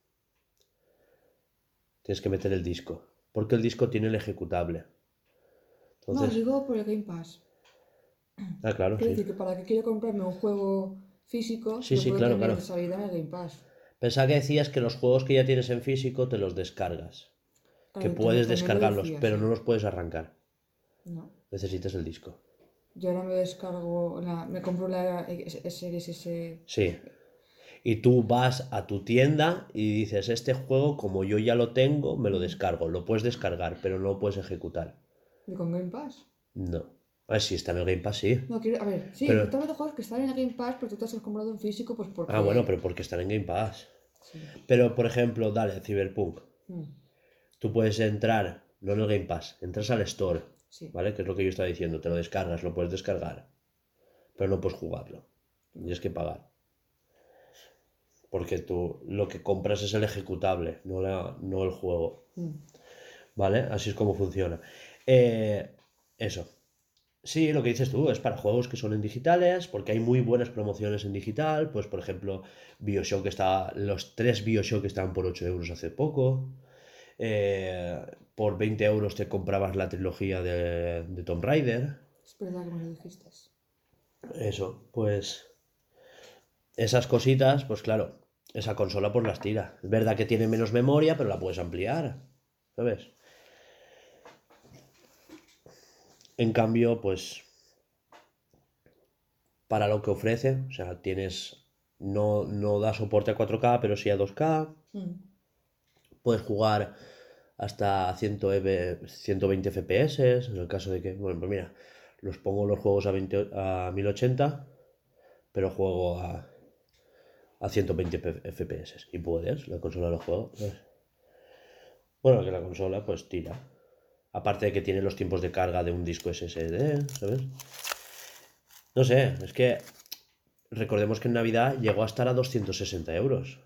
Tienes que meter el disco. Porque el disco tiene el ejecutable. No, Entonces, digo por el Game Pass. ah, claro, Quiero sí. decir que para que quiero comprarme un juego físico, Sí, lo sí, puedo claro, tener claro. en el Game Pass. Pensaba que decías que los juegos que ya tienes en físico te los descargas. Claro, Que puedes descargarlos, pero no los puedes arrancar. No. Necesitas el disco. Yo ahora me descargo, la, me compro la Series S. Sí. Y tú vas a tu tienda y dices, este juego, como yo ya lo tengo, me lo descargo. Lo puedes descargar, pero no lo puedes ejecutar. ¿Y con Game Pass? No. A ver, si está en el Game Pass, sí. No, quiero, a ver, sí, Pero- pero... también juegos que están en el Game Pass, pero tú te has comprado en físico, pues porque. Ah, bueno, pero porque están en Game Pass. Sí. Pero, por ejemplo, dale, Cyberpunk. Mm, Tú puedes entrar, no en el Game Pass, entras al Store, sí. ¿vale? Que es lo que yo estaba diciendo. Te lo descargas, lo puedes descargar. Pero no puedes jugarlo. Tienes que pagar. Porque tú lo que compras es el ejecutable, no, la- no el juego. Mm. ¿Vale? Así es como funciona. Eh, eso. Sí, lo que dices tú, es para juegos que son en digitales, porque hay muy buenas promociones en digital. Pues, por ejemplo, Bioshock está. Los tres Bioshock estaban por 8 euros hace poco. Eh, por 20 euros te comprabas la trilogía de, de Tomb Raider. Es verdad que me lo dijiste. Eso, pues. Esas cositas, pues claro, esa consola pues las tira. Es verdad que tiene menos memoria, pero la puedes ampliar. ¿Sabes? En cambio, pues. Para lo que ofrece, o sea, tienes. No, no da soporte a 4K, pero sí a 2K. Mm. Puedes jugar hasta 100 EV 120 FPS, en el caso de que, bueno, pues mira, los pongo los juegos a, 20 a 1080, pero juego a, a 120 P- FPS. Y puedes, la consola lo juego. ¿sabes? Bueno, que la consola pues tira. Aparte de que tiene los tiempos de carga de un disco SSD, ¿sabes? No sé, es que recordemos que en Navidad llegó a estar a 260 euros.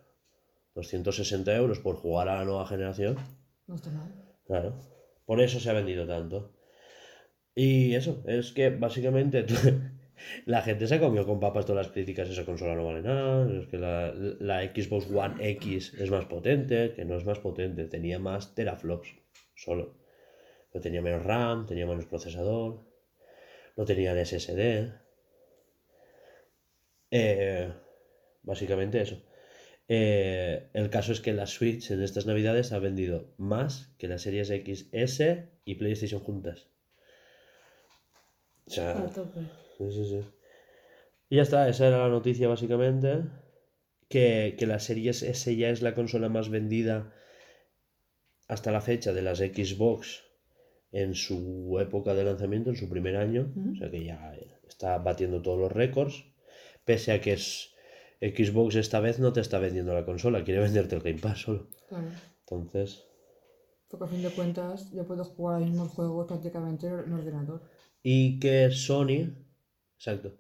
260 euros por jugar a la nueva generación. No está mal. Claro. Por eso se ha vendido tanto. Y eso, es que básicamente la gente se ha comido con papas todas las críticas, esa consola no vale nada, es que la, la Xbox One X es más potente, que no es más potente, tenía más teraflops solo. Pero tenía menos RAM, tenía menos procesador, no tenía el SSD. Eh, básicamente eso. Eh, el caso es que la Switch en estas navidades ha vendido más que las series XS y PlayStation juntas. O sea. Sí, sí, sí. Y ya está, esa era la noticia básicamente. Que, que la Series S ya es la consola más vendida hasta la fecha de las Xbox en su época de lanzamiento, en su primer año. O sea que ya está batiendo todos los récords. Pese a que es Xbox esta vez no te está vendiendo la consola, quiere venderte el Game Pass solo. Claro. Entonces, Porque a fin de cuentas yo puedo jugar los mismos juegos prácticamente en ordenador. y que Sony, exacto,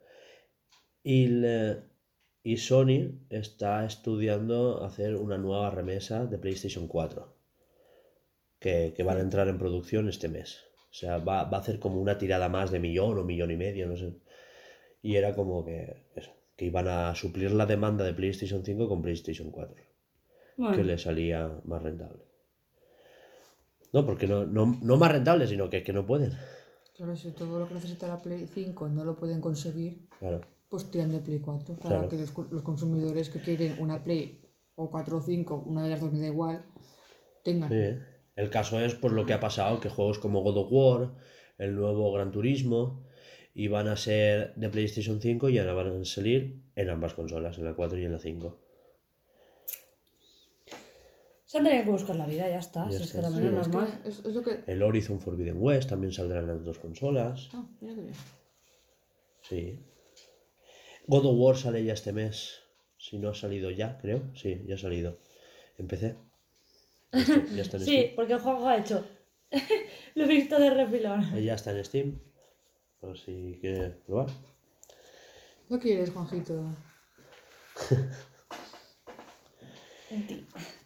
y, le- y Sony está estudiando hacer una nueva remesa de PlayStation 4, que, que van a entrar en producción este mes. O sea, va, va a hacer como una tirada más de millón o millón y medio, no sé. Y era como que, eso, que iban a suplir la demanda de PlayStation 5 con PlayStation 4, Bueno, que le salía más rentable. No, porque no, no, no más rentable, sino que, que no pueden. Claro, si todo lo que necesita la Play 5 no lo pueden conseguir, Claro. pues tiran de Play 4. Para Claro. que los, los consumidores que quieren una Play o 4 o 5, una de las dos me da igual, tengan. Sí. El caso es por lo que ha pasado, que juegos como God of War, el nuevo Gran Turismo, iban a ser de PlayStation 5 y ahora van a salir en ambas consolas, en la 4 y en la 5. Se han tenido que buscar la vida, ya está. Ya si es está, que sí. también es Es, que normal. es, es lo que... El Horizon Forbidden West también saldrá en las dos consolas. Ah, mira que bien. Sí. God of War sale ya este mes. Si no ha salido ya, creo. Sí, ya ha salido. Empecé. Ya está, ya está en Sí, porque juego ha hecho. Lo he visto de refilón. Steam. Ya está en Steam. Por si quieres probar. ¿No quieres, Juanjito?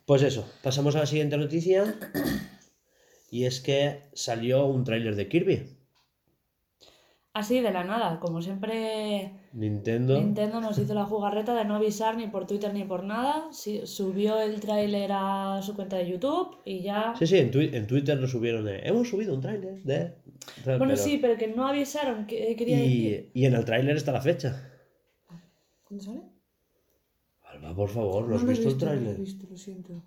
Pues eso, pasamos a la siguiente noticia. Y es que salió un tráiler de Kirby. Así de la nada, como siempre Nintendo. Nintendo nos hizo la jugarreta de no avisar ni por Twitter ni por nada. Sí, subió el tráiler a su cuenta de YouTube y ya... Sí, sí, en, twi- en Twitter lo subieron de. Hemos subido un tráiler de. Bueno, Pero- sí, pero que no avisaron, que quería decir. Y, y en el tráiler está la fecha. ¿Cuándo sale? Alba, por favor, ¿no has lo he visto el No lo he tráiler? visto, lo siento.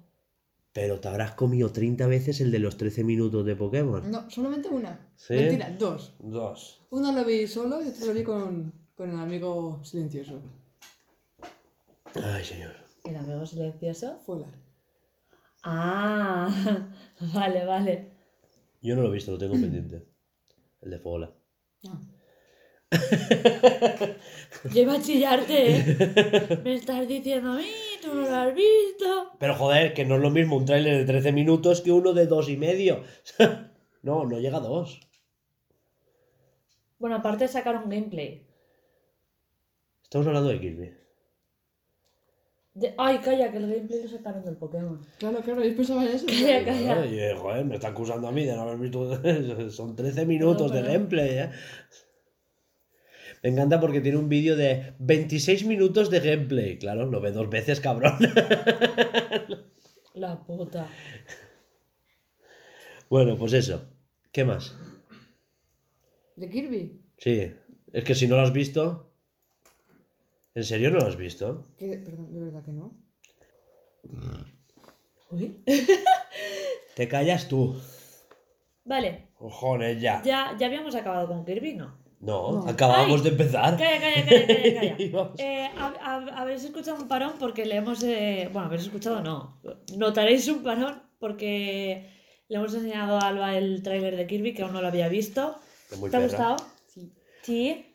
Pero te habrás comido 30 veces el de los 13 minutos de Pokémon. No, solamente una. ¿Sí? Mentira, dos. Dos. Una lo vi solo y otra lo vi con, con el amigo silencioso. Ay, señor. ¿El amigo silencioso? Fuera. Ah, vale, vale. Yo no lo he visto, lo tengo pendiente. El de Fola. Ah. Yo iba a chillarte, ¿eh? Me estás diciendo a mí, tú no lo has visto. Pero joder, que no es lo mismo un tráiler de 13 minutos que uno de dos y medio. no, no llega a dos. Bueno, aparte sacaron gameplay. Estamos hablando de Kirby. De- Ay, calla, que el gameplay lo sacaron del Pokémon. Claro, claro, yo pensaba en eso. Calla, calla. Ay, eh, joder, me está acusando a mí de no haber visto. Son 13 minutos No, de gameplay, ¿eh? Me encanta porque tiene un vídeo de 26 minutos de gameplay. Claro, lo ve dos veces, cabrón. La puta. bueno, pues eso. ¿Qué más? ¿De Kirby? Sí, es que si no lo has visto. ¿En serio no lo has visto? ¿Qué? Perdón, de verdad que no. Uy. Te callas tú. Vale, Cojones, ya. ya, ya habíamos acabado con Kirby, ¿no? No, No. acabamos Ay. de empezar. Calla, calla, calla, calla, calla. Eh, habréis escuchado un parón porque le hemos... eh, Bueno, habréis escuchado no. Notaréis un parón porque le hemos enseñado a Alba el tráiler de Kirby que aún no lo había visto. Muy ¿Te ha gustado? Sí. Sí.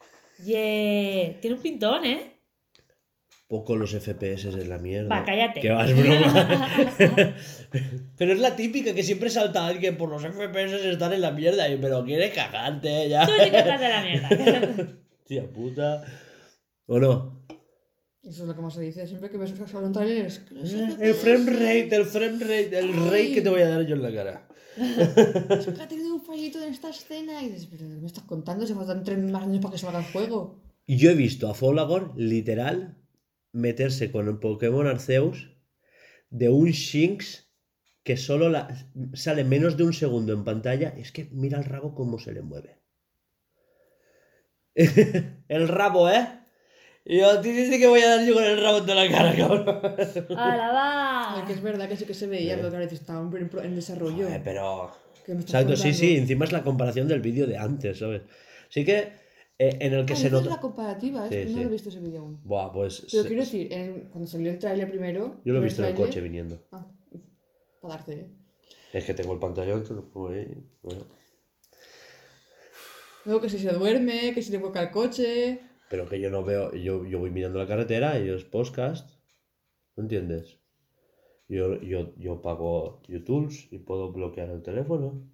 Yeah. Tiene un pintón, ¿eh? Poco los FPS en la mierda. Va, cállate. Que vas broma. pero es la típica que siempre salta alguien por los FPS están en la mierda. y- Pero quieres cagarte ya. Tú sí que estás de la mierda. Tía puta. ¿O no? Eso es lo que más se dice. Siempre que ves un trailer es... El frame rate, el frame rate, el rate que te voy a dar yo en la cara. Es que ha tenido un fallito en esta escena y dices, pero ¿qué me estás contando? Se faltan tres más años para que salga el juego. Y yo he visto a Folagor, literal, meterse con el Pokémon Arceus de un Shinx que solo la- sale menos de un segundo en pantalla. Es que mira el rabo cómo se le mueve. el rabo, ¿eh? Y yo a ti sí que voy a dar yo con el rabo en toda la cara, cabrón. ¡Hala, A ver, que es va! verdad que sí que se veía, pero claro, está en, desarrollo. Joder, pero... ¿Qué me estás Exacto, sí, contando? sí. Encima es la comparación del vídeo de antes, ¿sabes? Sí que eh, en el que Ah, se nota... la comparativa. Sí, no sí. lo he visto ese vídeo aún. Buah, pues... Pero se- quiero decir, en- cuando salió el tráiler primero... Yo lo he visto en el coche viniendo. Ah, para darte, ¿eh? Es que tengo el pantallón, te lo pongo ahí. Bueno. Luego que si se duerme, que si le vuelca el coche... Pero que yo no veo, yo, yo voy mirando la carretera y es podcast. ¿No entiendes? Yo, yo, yo pago YouTube y puedo bloquear el teléfono.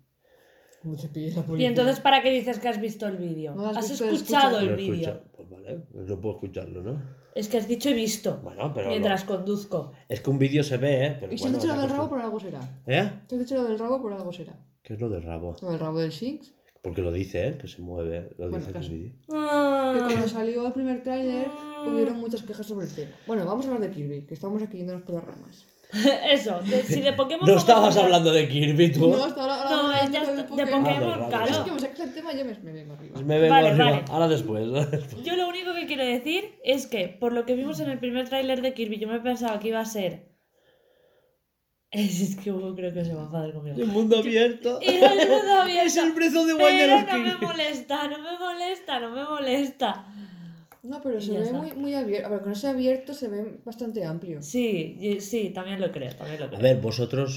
Te la Y entonces, ¿para qué dices que has visto el vídeo? No has has visto, escuchado el vídeo. Pues vale, no puedo escucharlo, ¿no? Es que has dicho he visto. Bueno, pero. mientras lo- conduzco. Es que un vídeo se ve, ¿eh? Pero Y si has bueno, dicho lo del rabo, por algo será. ¿Eh? Si has dicho lo del rabo, por algo será. ¿Qué es lo del rabo? Lo del rabo del Shinx. Porque lo dice, ¿eh? Que se mueve. Lo Bueno, dice en el vídeo. Que Ah, cuando salió el primer tráiler hubieron muchas quejas sobre el tema. Bueno, vamos a hablar de Kirby, que estamos aquí yéndonos por las ramas. Eso, de- si de Pokémon. No estabas hablar- hablando de Kirby, tú. No, ahora, ahora No, de de Ah, Pokémon, del rabo. claro. Es que sacas el tema y yo me, me vengo arriba. Me vengo Vale, arriba. vale. Ahora después. Yo lo único que quiero decir es que, por lo que vimos en el primer tráiler de Kirby, yo me pensaba que iba a ser. Es que Hugo creo que se va a enfadar conmigo. El mundo abierto. Y no es mundo abierto. Es el Wild de Pero los no me molesta, no me molesta, no me molesta. No, pero se ve muy, muy abierto. A ver, con ese abierto se ve bastante amplio. Sí, y- sí, también lo creo, también lo A creo. ver, vosotros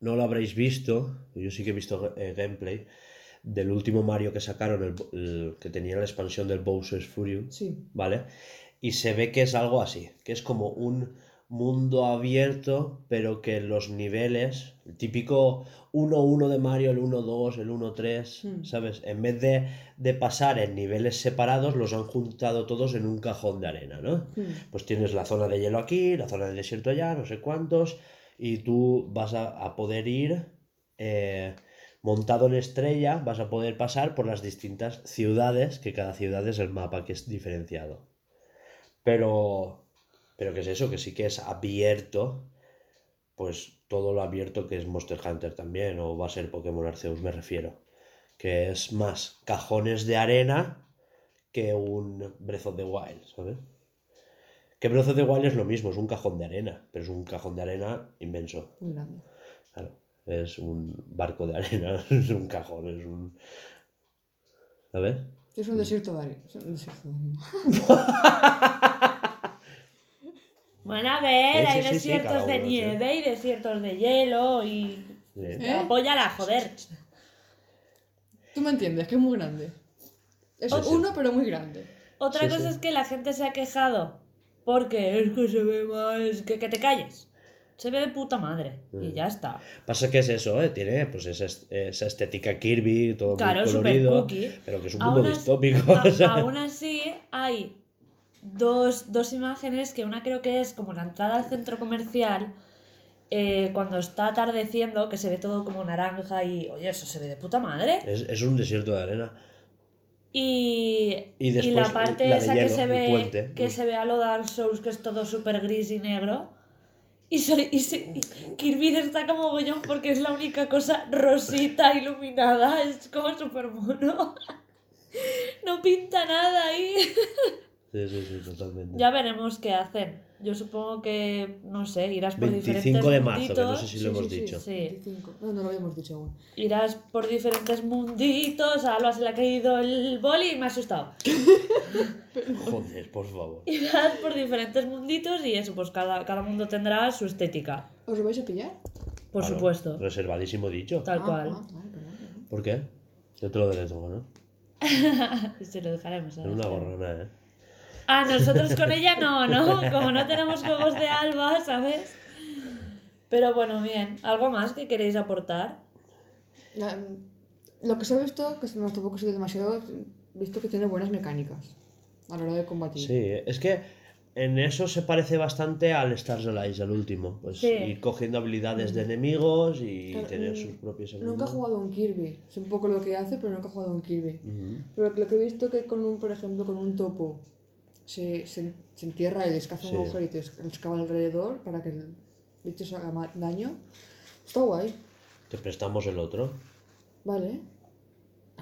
no lo habréis visto, yo sí que he visto eh, gameplay del último Mario que sacaron, el, el que tenía la expansión del Bowser's Fury, Sí. ¿vale? Y se ve que es algo así, que es como un, mundo abierto, pero que los niveles, el típico 1-1 de Mario, el 1-2, el 1-3, Mm. ¿sabes? En vez de, de pasar en niveles separados, los han juntado todos en un cajón de arena, ¿no? Mm. Pues tienes la zona de hielo aquí, la zona de desierto allá, no sé cuántos, y tú vas a, a poder ir eh, montado en estrella, vas a poder pasar por las distintas ciudades, que cada ciudad es el mapa que es diferenciado. Pero, pero ¿qué es eso? Que sí que es abierto, pues todo lo abierto que es Monster Hunter también, o va a ser Pokémon Arceus, me refiero. Que es más cajones de arena que un Breath of the Wild, ¿sabes? Que Breath of the Wild es lo mismo, es un cajón de arena, pero es un cajón de arena inmenso. Grande. Claro, es un barco de arena, es un cajón, es un... ¿Sabes? Es un desierto de arena. Es un desierto de arena. Bueno, a ver, Sí, sí, hay sí, sí, desiertos de uno, sí. nieve y desiertos de hielo y... ¿Eh? Apóyala, joder. Tú me entiendes, que es muy grande. Es Sí, sí. uno, pero muy grande. Otra Sí, cosa sí. es que la gente se ha quejado porque es que se ve mal, es que, que te calles. Se ve de puta madre y Mm. ya está. Pasa que es eso, ¿eh? Tiene pues esa, esa estética Kirby, todo Claro, muy colorido, cookie. pero que es un mundo distópico. a- o sea. aún así, hay dos, dos imágenes que una creo que es como la entrada al centro comercial eh, cuando está atardeciendo, que se ve todo como naranja y, oye, eso se ve de puta madre. Es, es un desierto de arena. Y, Y y después la parte la esa que hielo, se el ve que se ve a lo Dark Souls, que es todo súper gris y negro. Y, y se- y Kirby destaca mogollón porque es la única cosa rosita iluminada. Es como súper mono. No pinta nada ahí. Sí, sí, sí, totalmente. Ya veremos qué hacen. Yo supongo que, no sé, irás por 25 diferentes de marzo, que no sé munditos. si lo hemos dicho. Sí. 25. No, no lo habíamos dicho aún. Irás por diferentes munditos. A Alba se le ha caído el boli y me ha asustado. Joder, por favor. Irás por diferentes munditos y eso, pues cada, cada mundo tendrá su estética. ¿Os lo vais a pillar? Por Claro, supuesto. Reservadísimo dicho. Tal Ah, cual. ah, vale, perdón. ¿Por qué? Yo te lo deleto, ¿no? Y se lo dejaremos. a Es una la- gorrona, ¿eh? Ah, nosotros con ella no, ¿no? Como no tenemos juegos de Alba, ¿sabes? Pero bueno, bien. ¿Algo más que queréis aportar? La- lo que se ha visto, que no tampoco ha sido demasiado, visto que tiene buenas mecánicas a la hora de combatir. Sí, es que en eso se parece bastante al Stars Allies, al último. Pues Sí. ir cogiendo habilidades de enemigos y Claro, tener mm, sus propios Nunca he enemigos. jugado a un Kirby. Sé un poco lo que hace, pero nunca he jugado a un Kirby. Ujú. Pero lo que he visto que con un, por ejemplo, con un topo se, se, se entierra y les caza Sí. un agujerito y les excava alrededor para que el bicho se haga daño. Está guay. Te prestamos el otro. Vale.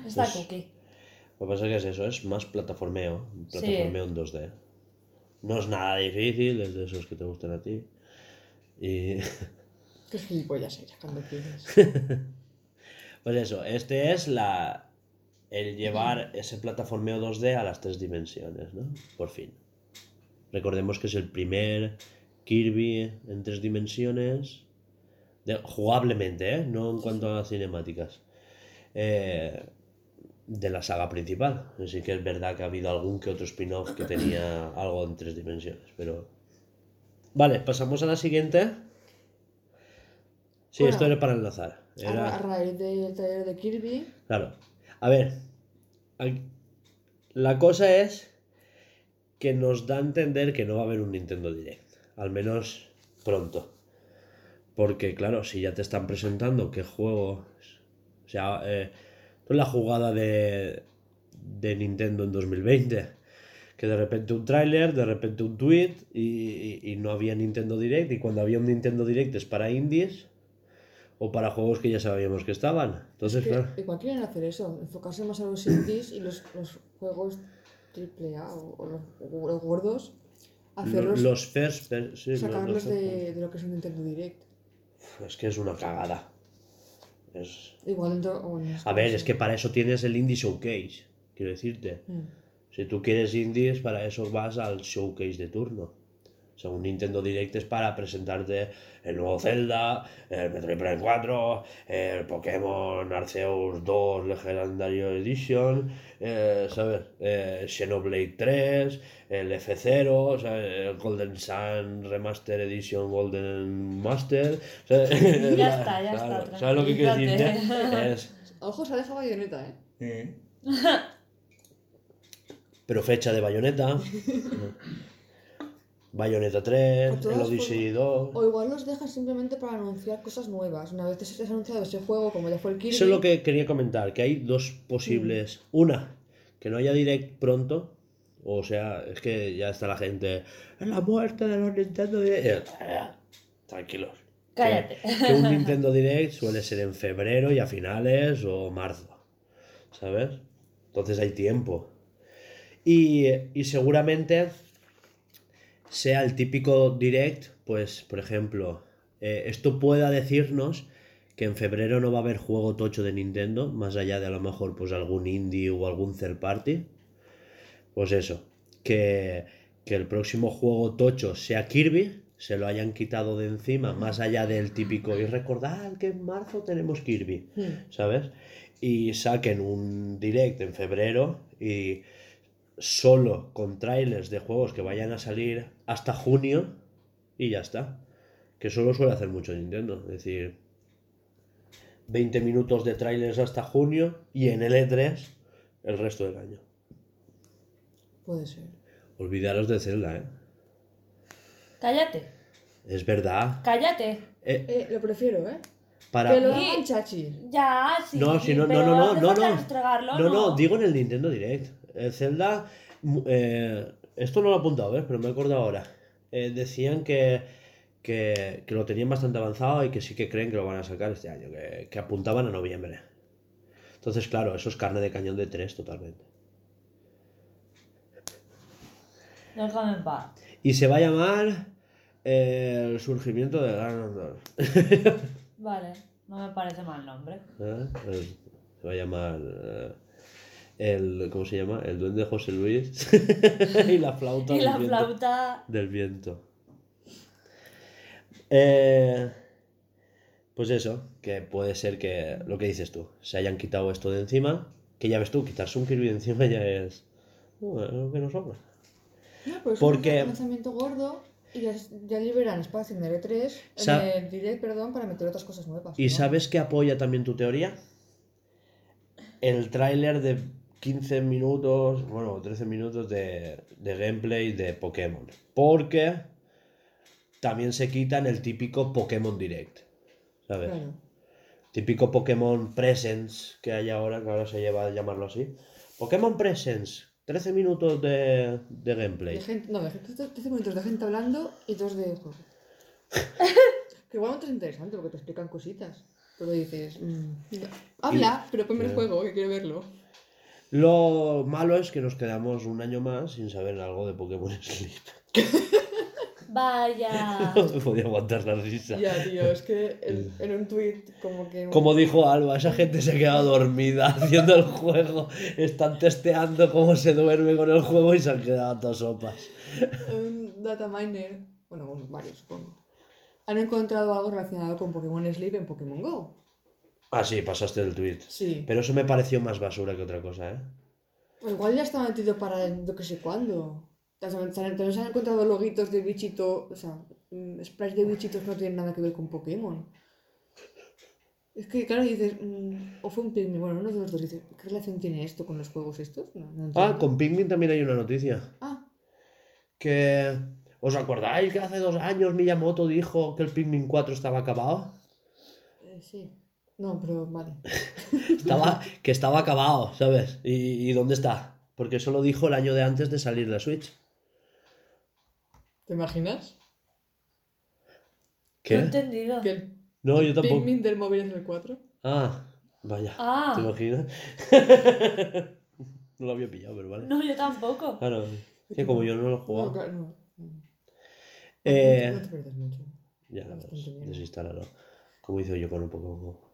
Está Pues-. Lo que pasa es que es eso, es más plataformeo. Plataformeo en 2D. No es nada difícil, es de esos que te gustan a ti. Y Qué gilipollas eres cuando quieres. pues eso, este es la el llevar ese plataformeo 2D a las tres dimensiones, ¿no? Por fin. Recordemos que es el primer Kirby en tres dimensiones. de- jugablemente, ¿eh? No en cuanto a cinemáticas. eh, de la saga principal. Así que es verdad que ha habido algún que otro spin-off que tenía algo en tres dimensiones, pero... Vale, pasamos a la siguiente. Sí, Bueno, esto era para enlazar. Era... a raíz del taller de Kirby, Claro. A ver, la cosa es que nos da a entender que no va a haber un Nintendo Direct, al menos pronto. Porque claro, si ya te están presentando qué juego... O sea, eh, no es la jugada de, de Nintendo en 2020. Que de repente un tráiler, de repente un tweet y, y- y no había Nintendo Direct. Y cuando había un Nintendo Direct es para indies o para juegos que ya sabíamos que estaban. Entonces, que claro. igual quieren hacer eso, enfocarse más a los indies y los, los juegos AAA o, o los, gordos, hacerlos, Los first, sí, sacarlos de, de lo que es un Nintendo Direct. Es que es una cagada. Es... Igual dentro. en- A ver, es que para eso tienes el Indie Showcase. Quiero decirte. Mm. Si tú quieres indies, para eso vas al showcase de turno. O sea, un Nintendo Direct es para presentarte el nuevo Zelda, el Metroid Prime 4, el Pokémon Arceus 2 Legendary Edition, eh, ¿sabes? Eh, Xenoblade 3, el F0, ¿sabes? el Golden Sun Remaster Edition Golden Master. ¿sabes? Ya está, ya está, Claro, ¿Sabes lo que quiero decirte? Es, Ojo, se ha dejado bayoneta, ¿eh? Eh, pero fecha de Bayonetta. Bayonetta 3, De el Odyssey formas- 2. O igual los dejan simplemente para anunciar cosas nuevas. Una vez que se ha anunciado ese juego, como ya fue el Kirby. Eso es lo que quería comentar, que hay dos posibles. Una, que no haya direct pronto. O sea, es que ya está la gente. Es la muerte de los Nintendo Direct. Eh, Tranquilos. Que- Cállate. Que, un Nintendo Direct suele ser en febrero y a finales o marzo. ¿Sabes? Entonces hay tiempo. Y, y seguramente sea el típico direct, pues, por ejemplo, eh, esto pueda decirnos que en febrero no va a haber juego tocho de Nintendo, más allá de a lo mejor pues algún indie o algún third party. Pues eso, que, que el próximo juego tocho sea Kirby, se lo hayan quitado de encima, más allá del típico, y recordad que en marzo tenemos Kirby, Hmm. ¿sabes? Y saquen un direct en febrero y solo con trailers de juegos que vayan a salir hasta junio y ya está. Que solo suele hacer mucho Nintendo. Es decir, 20 minutos de trailers hasta junio y en el E3 el resto del año. Puede ser. Olvidaros de Zelda, ¿eh? Cállate. Es verdad. Cállate. Eh, Eh, lo prefiero, ¿eh? para... Que lo Sí. hagan chachi. Ya, sí. No, si no, no, no, no, no, no. No, no, digo en el Nintendo Direct. El Zelda. eh, esto no lo he apuntado, ¿ves? Pero me acuerdo ahora. Eh, decían que, que, que lo tenían bastante avanzado y que sí que creen que lo van a sacar este año. Que, que apuntaban a noviembre. Entonces, claro, eso es carne de cañón de 3 totalmente. Déjame en paz. Y se va a llamar. eh, el surgimiento de Ganondorf. Vale, no me parece mal nombre. ¿Eh? El- Se va a llamar. El, ¿Cómo se llama? El duende José Luis. y la flauta. Y del la viento. flauta. Del viento. Eh, pues eso, que puede ser que lo que dices tú, se hayan quitado esto de encima. Que ya ves tú, quitarse un Kirby de encima ya es. uh, es lo que nos sobra. No, pues Porque- un lanzamiento gordo y ya, ya liberan espacio en el E3, Sa- en el Direct, perdón, para meter otras cosas nuevas. ¿Y ¿no? sabes qué apoya también tu teoría? El tráiler de 15 minutos, bueno, 13 minutos de, de gameplay de Pokémon. Porque también se quitan el típico Pokémon Direct. ¿Sabes? Claro. Típico Pokémon Presence que hay ahora, que ahora se lleva a llamarlo así. Pokémon Presence, 13 minutos de, de gameplay. De gente, no, de gente, 13 minutos de gente hablando y dos de juego. que igualmente es interesante porque te explican cositas. Pero dices, mm, habla, pero ponme el juego, que quiero verlo. Lo malo es que nos quedamos un año más sin saber algo de Pokémon Sleep. Vaya. No me podía aguantar la risa. Ya, tío, es que en, en un tweet como que... Como dijo Alba, esa gente se ha quedado dormida haciendo el juego. Están testeando cómo se duerme con el juego y se han quedado a todas sopas. un data miner, bueno, bueno, varios supongo, han encontrado algo relacionado con Pokémon Sleep en Pokémon Go. Ah, sí, pasaste el tweet. Sí. Pero eso me pareció más basura que otra cosa, ¿eh? O igual ya está metido para no que sé cuándo. O sea, se han- también se han encontrado loguitos de bichito, o sea, mm, sprites de bichitos no tienen nada que ver con Pokémon. Es que, claro, dices, mm, o fue un Pikmin, bueno, uno de los dos dice, ¿qué relación tiene esto con los juegos estos? No, no Ah, con Pikmin también hay una noticia. Ah, Que... ¿Os acordáis que hace dos años Miyamoto dijo que el Pikmin 4 estaba acabado? eh, sí. No, pero vale. Estaba, que estaba acabado, ¿sabes? ¿Y, y dónde está? Porque eso lo dijo el año de antes de salir la Switch. ¿Te imaginas? No he ¿Qué? entendido. Que el No, yo tampoco. Pikmin del móvil es el 4. Ah, vaya. Ah. ¿Te imaginas? no lo había pillado, pero vale. No, yo tampoco. Claro, que como yo no lo he No, jugado. claro, no. no. Eh, No te pierdes mucho. ya, pues, desinstálalo. Como hice yo con un Pokémon Go.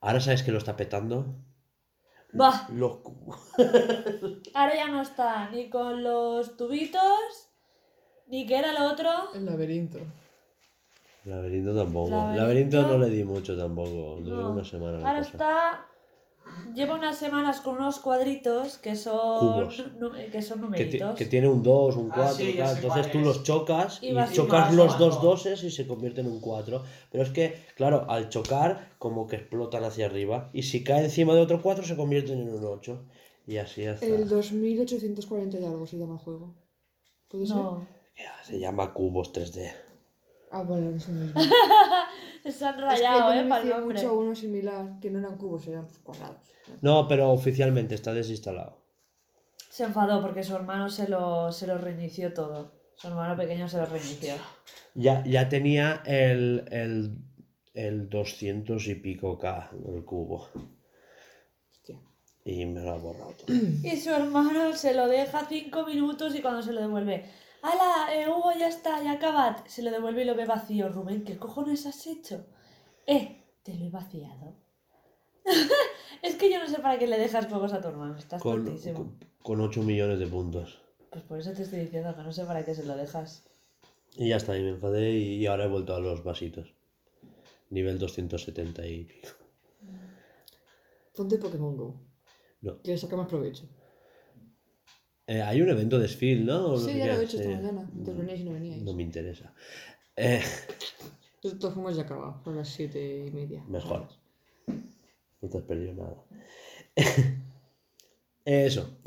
Ahora sabes que lo está petando. Va, Los ahora ya no está ni con los tubitos, ni que era lo otro. El laberinto. Laberinto tampoco. Laberinto. Laberinto no le di mucho tampoco. Duró No. una semana. Ahora cosa. está. Lleva unas semanas con unos cuadritos que son. Nu- que son Que, numeritos. que tiene un 2, un Ah, 4, sí, ya sé entonces tú es. los chocas Y y, vas chocas los dos doses y se convierte en un 4. Pero es que, claro, al chocar, como que explotan hacia arriba. Y si cae encima de otro 4, se convierten en un 8. Y así hasta. El 2840 y algo se llama juego. ¿Puede ser? No. Ya, Se llama cubos 3D. Ah, bueno, el mismo. Se han es que rayado, yo eh, me para el hice nombre. mucho uno similar, que no eran cubos, eran cuadrados. No, pero oficialmente está desinstalado. Se enfadó porque su hermano se lo, se lo reinició todo. Su hermano pequeño se lo reinició. Ya, ya tenía el, el, el 200 y pico K, el cubo. Hostia. Y me lo ha borrado todo. Y su hermano se lo deja cinco minutos y cuando se lo devuelve. ¡Hala! Eh, Hugo, ya está, ya acabad. Se lo devuelve y lo ve vacío. Rubén, ¿qué cojones has hecho? Eh, te lo he vaciado. es que yo no sé para qué le dejas juegos a tu hermano. Estás Con, tontísimo. con, con 8 millones de puntos. Pues por eso te estoy diciendo que no sé para qué se lo dejas. Y ya está, y me enfadé y, y ahora he vuelto a los vasitos. Nivel 270 y pico. Ponte Pokémon Go. No. Que le saca más provecho. Eh, hay un evento de Sfield, ¿no? O no Sí, sé ya qué, lo he hecho esta mañana. Y no veníais. No me interesa. Eh, todas formas ya acaba, son las siete y media. Mejor. no te has perdido nada. Eso.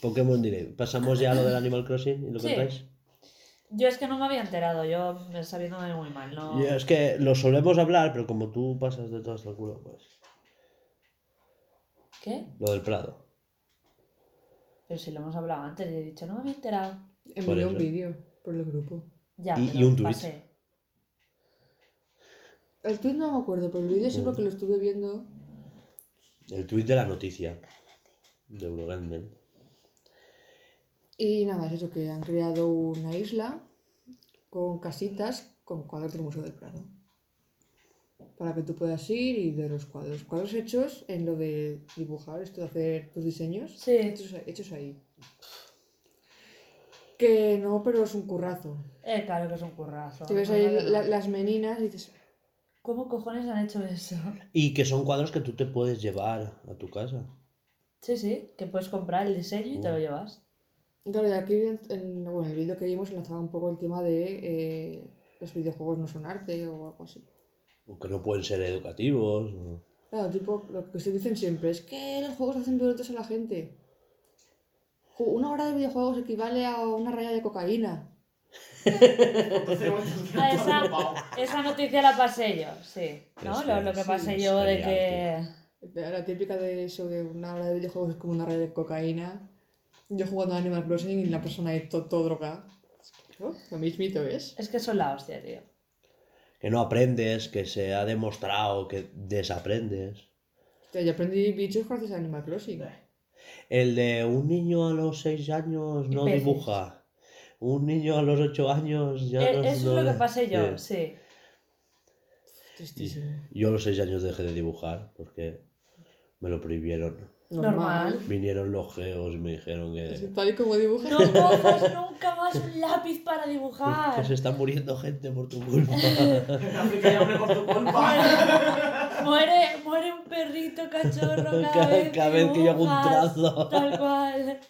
Pokémon Direct. Pasamos ya a lo del Animal Crossing y lo Sí. contáis. Yo es que no me había enterado. Yo me sabiéndome muy mal. No... Y es que lo solemos hablar, pero como tú pasas de todo hasta el culo, pues. ¿Qué? Lo del Prado. Pero si lo hemos hablado antes he dicho, no me había enterado. Envié un vídeo por el grupo. Ya, Y- pero y un tuit. pasé. El tweet no me acuerdo, pero el vídeo sí porque lo estuve viendo. El tuit de la noticia. De Eurogamer. Y nada, es eso, que han creado una isla con casitas con cuadros del Museo del Prado. Para que tú puedas ir y ver los cuadros. Cuadros hechos en lo de dibujar, esto de hacer tus diseños. Sí. Hechos, hechos ahí. Que no, pero es un currazo. Eh, claro que es un currazo. Te ves ahí no. la- las meninas y dices, ¿Cómo cojones han hecho eso? Y que son cuadros que tú te puedes llevar a tu casa. Sí, sí, que puedes comprar el diseño y te lo llevas. Claro, y aquí en, en- bueno, en el vídeo que vimos enlazaba un poco el tema de eh, los videojuegos no son arte o algo así. O que no pueden ser educativos. o- Claro, tipo, lo que se dicen siempre es que los juegos hacen violentos a la gente. Una hora de videojuegos equivale a una raya de cocaína. Ah, esa, esa noticia la pasé yo, sí. ¿No? Lo, que lo que sí, pasé yo de que. La típica de eso de una hora de videojuegos es como una raya de cocaína. Yo jugando a Animal Crossing y la persona ahí todo, todo drogada. Claro, Lo mismito es. Es que son la hostia, tío. Que no aprendes, que se ha demostrado que desaprendes. Hostia, yo aprendí bichos gracias a Animal Crossing. El de un niño a los 6 años no Peces. dibuja. Un niño a los 8 años ya Eh, no eso no- es lo que pasé yo, Sí. sí. Tristísimo. Yo a los 6 años dejé de dibujar porque me lo prohibieron. Normal. Vinieron los geos y me dijeron que, Tal y como dibujas. No cojas nunca más un lápiz para que dibujar. se está muriendo gente por tu culpa. En África ya hambre por tu culpa. Muere, muere un perrito cachorro cada, Cada- vez, cada vez que yo hago un trazo. Tal cual.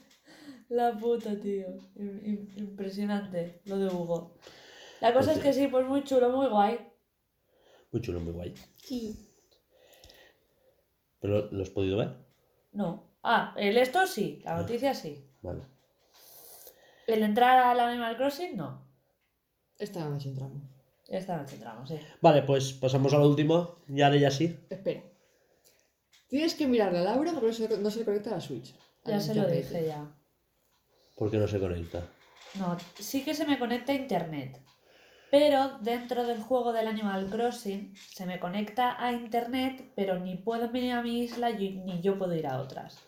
La puta, tío. Im- im- Impresionante lo de Hugo. La cosa es que sí, pues muy chulo, muy guay. Muy chulo, muy guay. Sí. ¿Pero lo has podido ver? No. Ah, el esto sí, la noticia sí. Vale. El entrar al Animal Crossing, no. Esta noche entramos. Esta noche entramos, sí. Vale, pues pasamos a lo último. Y ahora ya sí. Espera. Tienes que mirarle a Laura porque no se, no se le conecta a la Switch. Ya se lo dije ya. ¿Por qué no se conecta? No, sí que se me conecta a internet. Pero dentro del juego del Animal Crossing se me conecta a internet, pero ni puedo venir a mi isla ni yo puedo ir a otras.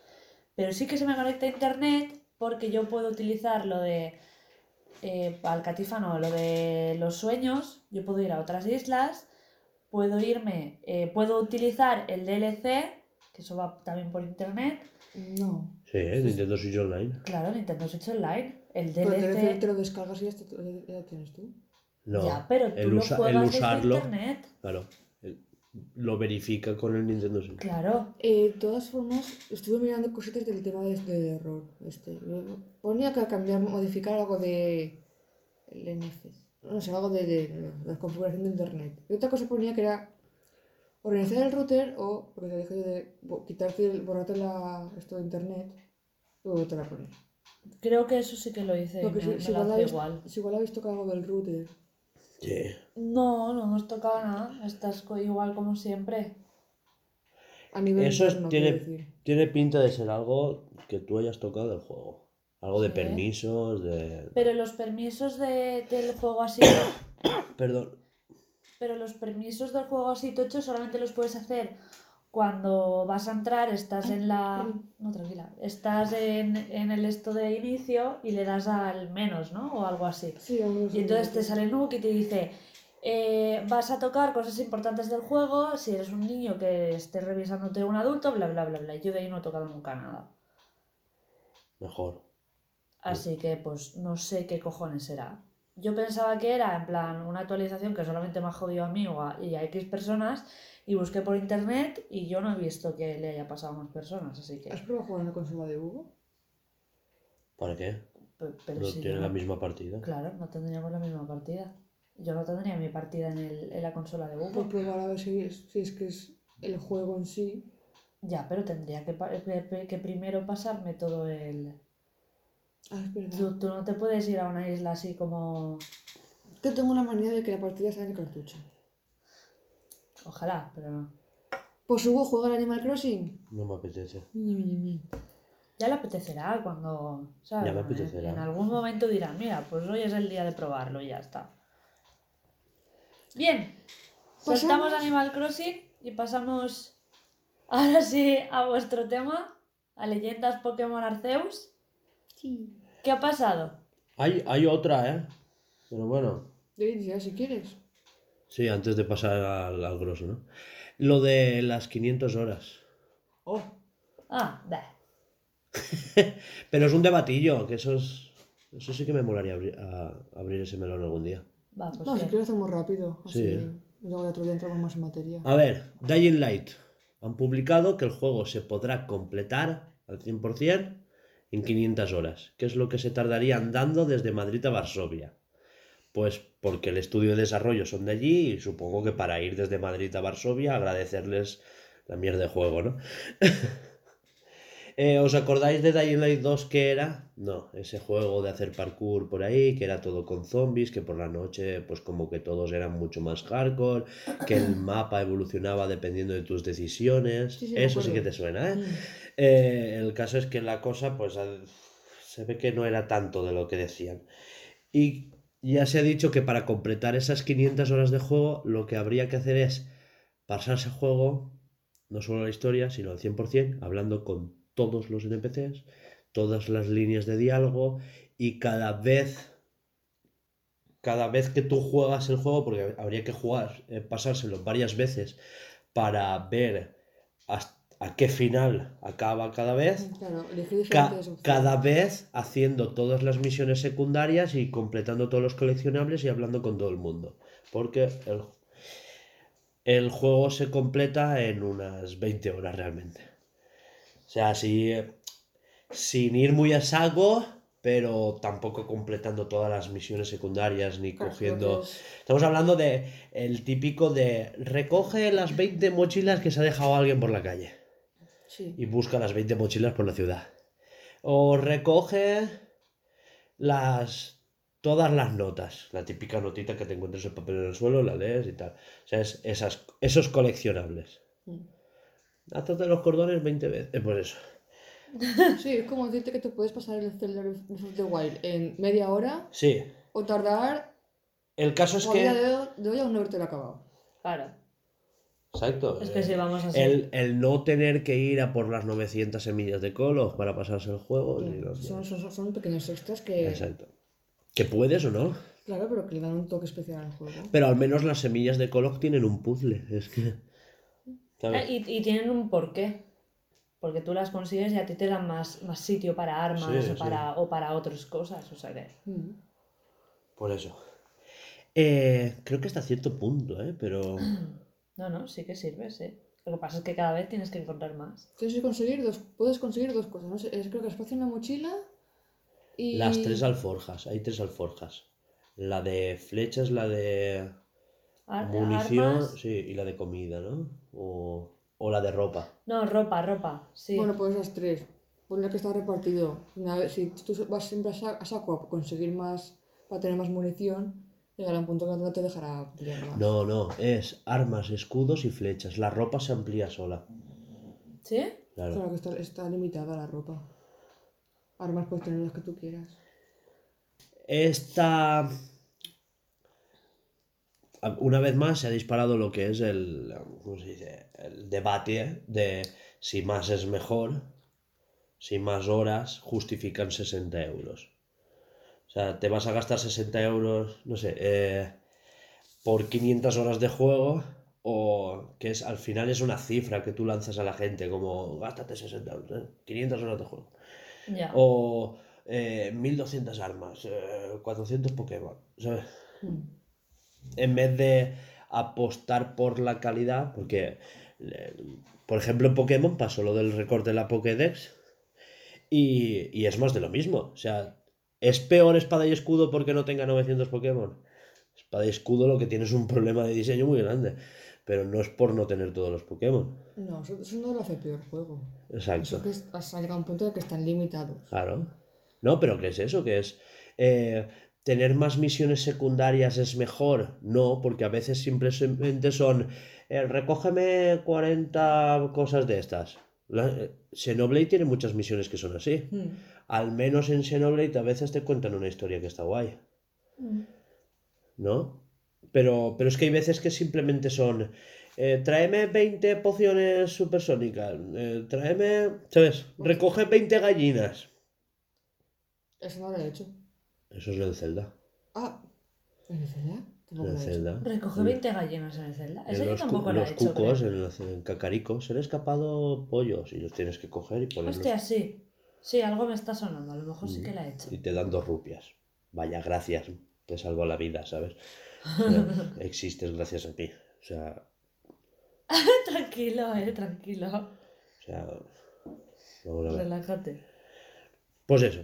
Pero sí que se me conecta a internet porque yo puedo utilizar lo de. Eh, al catífano, lo de los sueños. Yo puedo ir a otras islas. Puedo irme. eh, puedo utilizar el DLC, que eso va también por internet. No. Sí, ¿eh? Nintendo Switch Online. Claro, Nintendo Switch Online. El Pero te, DLC. te lo descargas y ya, tienes tú. No, ya, pero tú el, lo usa- juegas el desde usarlo, internet. claro, el- lo verifica con el Nintendo Switch. Claro. Eh, de todas formas, estuve mirando cositas del tema de, de error. Este. Ponía que cambiar, modificar algo de. El NFC. No sé, algo de, de- de la configuración de internet. Y otra cosa ponía que era organizar el router o, porque te dije yo de quitarte, el- borrarte la, esto de internet y volver a poner. Creo que eso sí que lo hice. y Porque me, si, me si lo igual hace habéis, igual. si igual habéis tocado algo del router. Sí. No, no hemos tocado nada. Estás igual como siempre. A nivel Eso es- interno, tiene, tiene pinta de ser algo que tú hayas tocado del juego. Algo de Sí. permisos, de... Pero los permisos de, del juego así. Perdón. pero los permisos del juego así tocho solamente los puedes hacer cuando vas a entrar, estás en la. No, tranquila. Estás en, en el esto de inicio y le das al menos, ¿no? O algo así. Sí, algo Y entonces te sale Nook y te dice, eh, vas a tocar cosas importantes del juego, si eres un niño que esté revisándote un adulto, bla, bla, bla, bla. Yo de ahí no he tocado nunca nada. Mejor. Así que pues no sé qué cojones será. Yo pensaba que era en plan una actualización que solamente me ha jodido a mí o a, y a X personas y busqué por internet y yo no he visto que le haya pasado a más personas, así que... ¿Has probado jugar en la consola de Hugo? ¿Para qué? pe- Pero No si tiene yo la no- misma partida. Claro, no tendríamos la misma partida. Yo no tendría mi partida en, el, en la consola de Por Google. probar a ver si es, si es que es el juego en sí. Ya, pero tendría que, pa- que- que primero pasarme todo el... Ah, es verdad. Tú, tú no te puedes ir a una isla así como... Yo tengo una manía de que la partida sea en el cartucho. Ojalá, pero no. Pues Hugo juega al Animal Crossing. No me apetece. Ya le apetecerá cuando, ¿sabes? Ya me apetecerá. En, algún momento dirá, mira, pues hoy es el día de probarlo y ya está. Bien, Pasamos- soltamos Animal Crossing y pasamos ahora sí a vuestro tema, a leyendas Pokémon Arceus. Sí. ¿Qué ha pasado? Hay, hay otra, ¿eh? Pero bueno. Ya si quieres. Sí, antes de pasar al, al grosso, ¿no? Lo de las 500 horas. Oh. Ah, bah. Pero es un debatillo, que eso es... Eso sí que me molaría abrir, a- abrir ese melón algún día. Va, pues No, si quieres hacemos rápido. Así. Sí. Y luego ya otro día entramos más en materia. A ver, Dying Light. Han publicado que el juego se podrá completar al 100% en 500 horas, que es lo que se tardaría andando desde Madrid a Varsovia. Pues porque el estudio de desarrollo son de allí y supongo que para ir desde Madrid a Varsovia agradecerles la mierda de juego, ¿no? Eh, ¿Os acordáis de Dying Light 2 que era? No, ese juego de hacer parkour por ahí, que era todo con zombies, que por la noche pues como que todos eran mucho más hardcore, que el mapa evolucionaba dependiendo de tus decisiones. Sí, sí, me Eso sí que te suena, ¿eh? Eh, el caso es que la cosa, pues se ve que no era tanto de lo que decían. Y ya se ha dicho que para completar esas 500 horas de juego, lo que habría que hacer es pasarse el juego, no solo la historia, sino al 100%, hablando con todos los NPCs, todas las líneas de diálogo, y cada vez, cada vez que tú juegas el juego, porque habría que jugar, eh, pasárselo varias veces para ver hasta a qué final acaba cada vez, Claro, ca- cada vez haciendo todas las misiones secundarias y completando todos los coleccionables y hablando con todo el mundo. Porque el, el juego se completa en unas 20 horas realmente. O sea, así, eh, sin ir muy a saco, pero tampoco completando todas las misiones secundarias ni cogiendo... Estamos hablando de el típico de recoge las 20 mochilas que se ha dejado alguien por la calle Sí. y busca las 20 mochilas por la ciudad. O recoge las todas las notas, la típica notita que te encuentras el papel en el suelo, la lees y tal. O sea, es esas, esos coleccionables. Mm. Hazte los cordones 20 veces. Eh, pues eso. Sí, es como decirte que te puedes pasar el Zelda of the Wild en media hora Sí. o tardar El caso es que. de, de hoy aún no haberte acabado. Claro. Exacto. Es que si vamos así. El, el no tener que ir a por las 900 semillas de colos para pasarse el juego. sí, no, son, son, son pequeños extras que, Exacto. Que puedes o no. claro, pero que le dan un toque especial al juego. Pero al menos las semillas de Coloc tienen un puzzle. Es que. Eh, y, y tienen un porqué. Porque tú las consigues y a ti te dan más, más sitio para armas Sí, o, sí. para, o para otras cosas. O sea que. Mm. Por eso. Eh, creo que hasta cierto punto, ¿eh? Pero... No, no, sí que sirve, sí. Lo que pasa es que cada vez tienes que encontrar más. Tienes que conseguir dos, puedes conseguir dos cosas. No sé, es- creo que espacio en la mochila y... Las tres alforjas, hay tres alforjas. La de flechas, la de Ar- munición, armas- sí, y la de comida, ¿no? O, o la de ropa. No, ropa, ropa, sí. Bueno, pues esas tres. Ponle que está repartido. Una vez, si tú vas siempre a saco a conseguir más, para tener más munición, llegará un punto que no te dejará más. No, no, es armas, escudos y flechas. La ropa se amplía sola. ¿Sí? Claro. Claro que está, está limitada la ropa. Armas puedes tener las que tú quieras. Esta. Una vez más se ha disparado lo que es el, ¿cómo se dice? el debate de si más es mejor, si más horas justifican 60 euros. O sea, te vas a gastar 60 euros, no sé, eh, por 500 horas de juego o que es al final es una cifra que tú lanzas a la gente como gástate 60 euros, ¿eh? 500 horas de juego. O eh, 1200 armas, eh, 400 Pokémon, ¿sabes? Mm. En vez de apostar por la calidad, porque, por ejemplo, en Pokémon pasó lo del recorte de la Pokédex y, y es más de lo mismo. O sea, ¿es peor espada y escudo porque no tenga 900 Pokémon? Espada y escudo lo que tiene es un problema de diseño muy grande, pero no es por no tener todos los Pokémon. No, eso, no lo hace peor juego. Exacto. Eso que es- has llegado a un punto el que están limitados. Claro. No, pero ¿qué es eso? ¿Qué es? Eh, ¿Tener más misiones secundarias es mejor? No, porque a veces simplemente son eh, recógeme 40 cosas de estas. La- eh, Xenoblade tiene muchas misiones que son así. Mm. Al menos en Xenoblade a veces te cuentan una historia que está guay, Mm. ¿no? Pero, pero es que hay veces que simplemente son eh, tráeme 20 pociones supersónicas, eh, tráeme, ¿sabes? Recoge 20 gallinas. Eso no lo he hecho. Eso es el Zelda. Ah, ¿en el Zelda? En hecho. Zelda. Recoge 20 gallinas en Zelda. En Eso yo tampoco lo he los hecho. cucos, creo. en, los- en cacaricos, se han escapado pollos y los tienes que coger y ponerlos. Hostia, sí. Sí, algo me está sonando. A lo mejor sí Mm. que la he hecho. Y te dan dos rupias. Vaya, gracias. Te salvó la vida, ¿sabes? O sea, existes gracias a mí. O sea, tranquilo, eh, tranquilo. o sea. Relájate. Pues eso.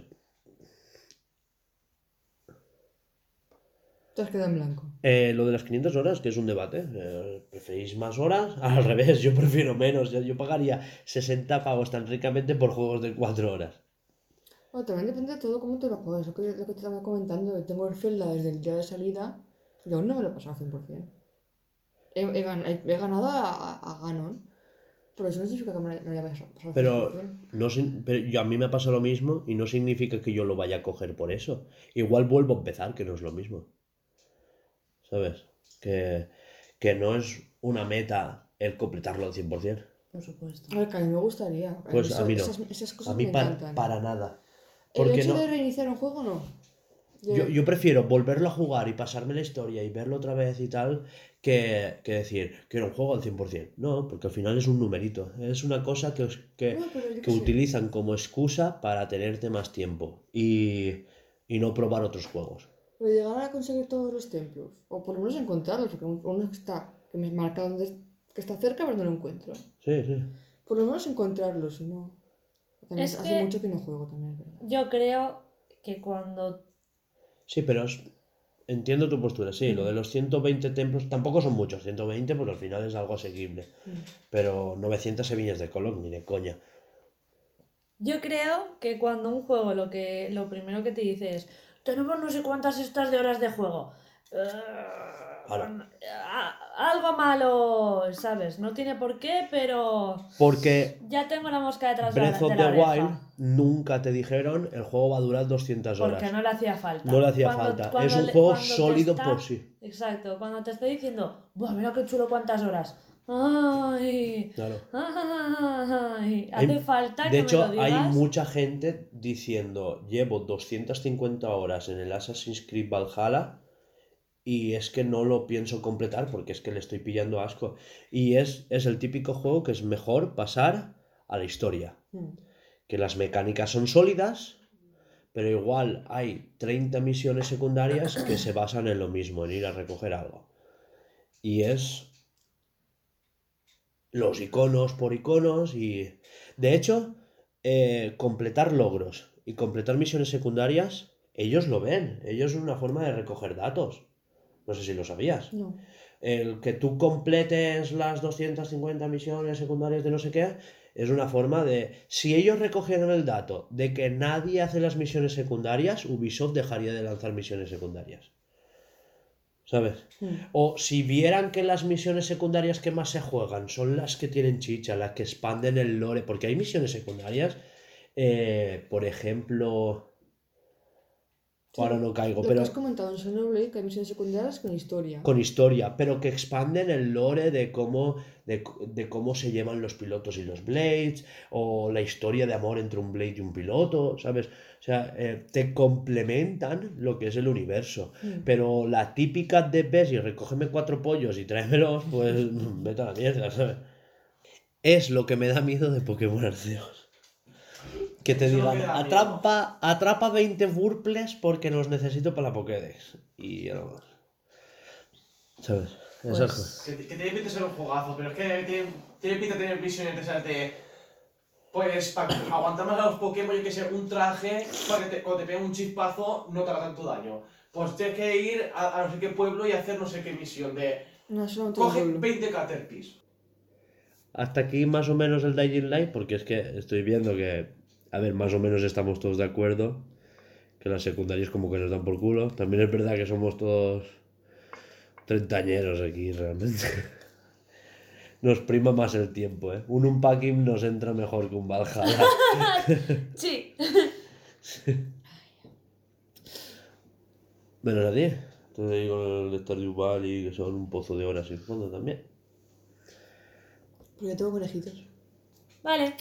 Te has quedado en blanco. Eh, lo de las 500 horas, que es un debate. eh, ¿Preferís más horas? Al revés, yo prefiero menos. Yo, yo pagaría 60 pavos tan ricamente por juegos de 4 horas. Bueno, también depende de todo cómo te lo juegues. Lo que, lo que te estaba comentando, tengo el Zelda desde el día de salida y aún no me lo he pasado al 100%. He, he he- ganado a, a, a Ganon, pero eso no significa que me lo haya pasado al 100%. Pero, no, pero yo, a mí me pasa lo mismo y no significa que yo lo vaya a coger por eso. Igual vuelvo a empezar, que no es lo mismo. ¿Sabes? Que, que no es una meta el completarlo al 100%. Por supuesto. A ver, que a mí me gustaría. Pues a mí no. Esas, esas cosas A mí me para, encantan. para nada. el Porque hecho no, de reiniciar un juego, no. Yo, yo prefiero volverlo a jugar y pasarme la historia y verlo otra vez y tal, que, que decir, quiero un juego al 100%. No, porque al final es un numerito. Es una cosa que, que, No, que utilizan como excusa para tenerte más tiempo y, y no probar otros juegos. Pero llegar a conseguir todos los templos, o por lo menos encontrarlos, porque uno que está, que me marca donde, que está cerca, pero no lo encuentro. Sí, sí. Por lo menos encontrarlos, si no. También Es hace que- mucho que no juego también, es verdad. Yo creo que cuando Sí, pero es- entiendo tu postura. Sí, lo de los 120 templos tampoco son muchos. 120, pues al final es algo asequible. Pero 900 semillas de color, ni de coña. Yo creo que cuando un juego lo que lo primero que te dice es tenemos no sé cuántas estas de horas de juego. Eh, a- algo malo, ¿sabes? No tiene por qué, pero Porque ya tengo la mosca detrás de la, Breath of de the la oreja. Wild nunca te dijeron el juego va a durar 200 horas. Porque no le hacía falta. No le hacía Cuando- falta. cuando es un le- juego sólido está- por sí. Exacto, cuando te estoy diciendo, Buah, mira qué chulo cuántas horas. Ay, Claro. ay, Hay- hace falta de que hecho, lo digas. hay mucha gente diciendo llevo 250 horas en el Assassin's Creed Valhalla y es que no lo pienso completar porque es que le estoy pillando asco. Y es, es el típico juego que es mejor pasar a la historia. Mm. Que las mecánicas son sólidas, pero igual hay 30 misiones secundarias que se basan en lo mismo, en ir a recoger algo. Y es los iconos por iconos y... De hecho, eh, completar logros y completar misiones secundarias, ellos lo ven. Ellos es una forma de recoger datos. No sé si lo sabías. No. El que tú completes las 250 misiones secundarias de no sé qué, es una forma de... Si ellos recogieran el dato de que nadie hace las misiones secundarias, Ubisoft dejaría de lanzar misiones secundarias. ¿Sabes? Mm. O si vieran que las misiones secundarias que más se juegan son las que tienen chicha, las que expanden el lore, porque hay misiones secundarias, eh, por ejemplo... Sí, Ahora no caigo, Lo pero... que has comentado en Xenoblade, que hay misiones secundarias con historia. con historia, pero que expanden el lore de cómo, de, de cómo se llevan los pilotos y los blades, o la historia de amor entre un blade y un piloto, ¿sabes? O sea, eh, te complementan lo que es el universo. Mm. Pero la típica de ves y recógeme cuatro pollos y tráemelos, pues vete a la mierda, ¿sabes? Es lo que me da miedo de Pokémon Arceus. Que te digan, atrapa, atrapa 20 Wurples porque los necesito para la Pokédex. Y ya no. ¿Sabes? Eso Pues- Que, que tiene pinta de ser un jugazo, pero es que tiene, tiene pinta de tener misiones de esas de. Pues para aguantar más a los Pokémon, yo que sé, un traje para que te- cuando te un chispazo no te haga tanto daño. Pues tienes que ir a, a no sé qué pueblo y hacer no sé qué misión de. No, un Coge pueblo. 20 Caterpies. Hasta aquí más o menos el Dying Light, porque es que estoy viendo que, a ver, más o menos estamos todos de acuerdo, que las secundarias como que nos dan por culo. También es verdad que somos todos treintañeros aquí, realmente. Nos prima más el tiempo, ¿eh? Un Unpacking nos entra mejor que un Valhalla. Sí. Menos a ti. Te digo el de Stardew Valley, que son un pozo de horas sin fondo también. Porque tengo conejitos. Vale.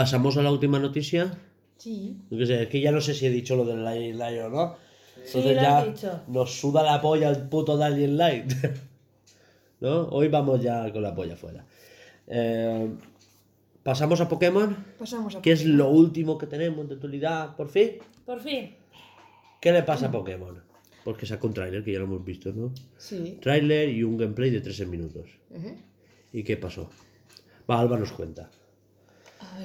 Pasamos a la última noticia. Sí. Qué es que ya no sé si he dicho lo del Dying Light o no. Sí, Entonces lo ya has dicho. nos suda la polla el puto Dying Light. ¿No? Hoy vamos ya con la polla fuera. Eh, Pasamos a Pokémon, Pasamos a que es lo último que tenemos de actualidad, por fin. Por fin. ¿Qué le pasa a Pokémon? Porque saca un tráiler, que ya lo hemos visto, ¿no? Sí. Tráiler y un gameplay de 13 minutos. ¿Y qué pasó? Va, Alba nos cuenta.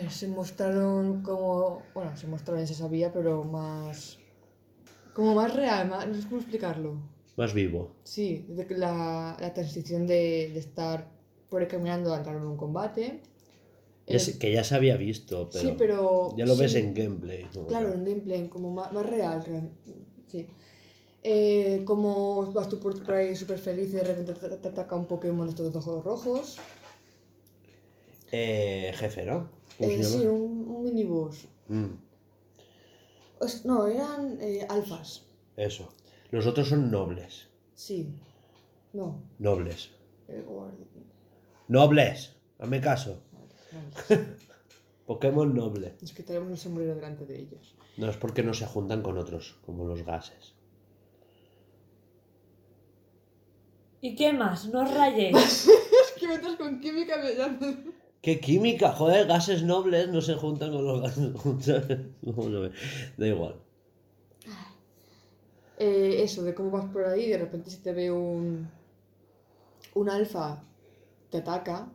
Se mostraron como. Bueno, se mostraron, se sabía, pero más. Como más real, más... no sé cómo explicarlo. Más vivo. Sí, la, la transición de, de estar por ahí caminando a entrar en un combate. Ya Eh, que ya se había visto, pero, sí, pero. ya lo ves en gameplay. ¿no? Claro, en gameplay, como más, más real. real- Sí. Eh, como vas tú por, ahí súper feliz y de repente te, te ataca un Pokémon de estos ojos rojos. Eh, jefe, ¿no? ¿Cómo Eh, sí, un, un miniboss. Mm, Es- no, eran eh, alfas. eso. Los otros son nobles. Sí. No. Nobles. eh, guardi- ¡Nobles! Hazme caso. Pokémon noble. Es que tenemos un sombrero delante de ellos. No es porque no se juntan con otros, como los gases. ¿Y qué más? No os rayéis. Es que me estás con química me llamas. ¡Qué química! Joder, gases nobles no se juntan con los gases. No, da igual. Eh, eso, de cómo vas por ahí y de repente si te ve un. Un alfa, te ataca.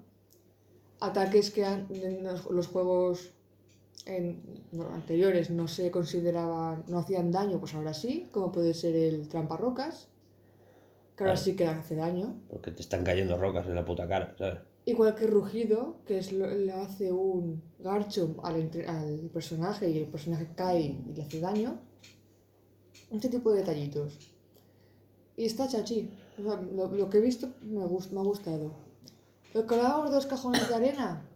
Ataques que en los, los juegos en- no, anteriores no se consideraban. no hacían daño, pues ahora sí, como puede ser el tramparrocas. Que ahora Claro. sí que hace daño. Porque te están cayendo rocas en la puta cara, ¿sabes? Igual que rugido, que es lo, le hace un Garchomp al, al personaje y el personaje cae y le hace daño. Este tipo de detallitos. Y está chachi. Lo, lo que he visto me, gust- me ha gustado. Lo que los cajones de arena.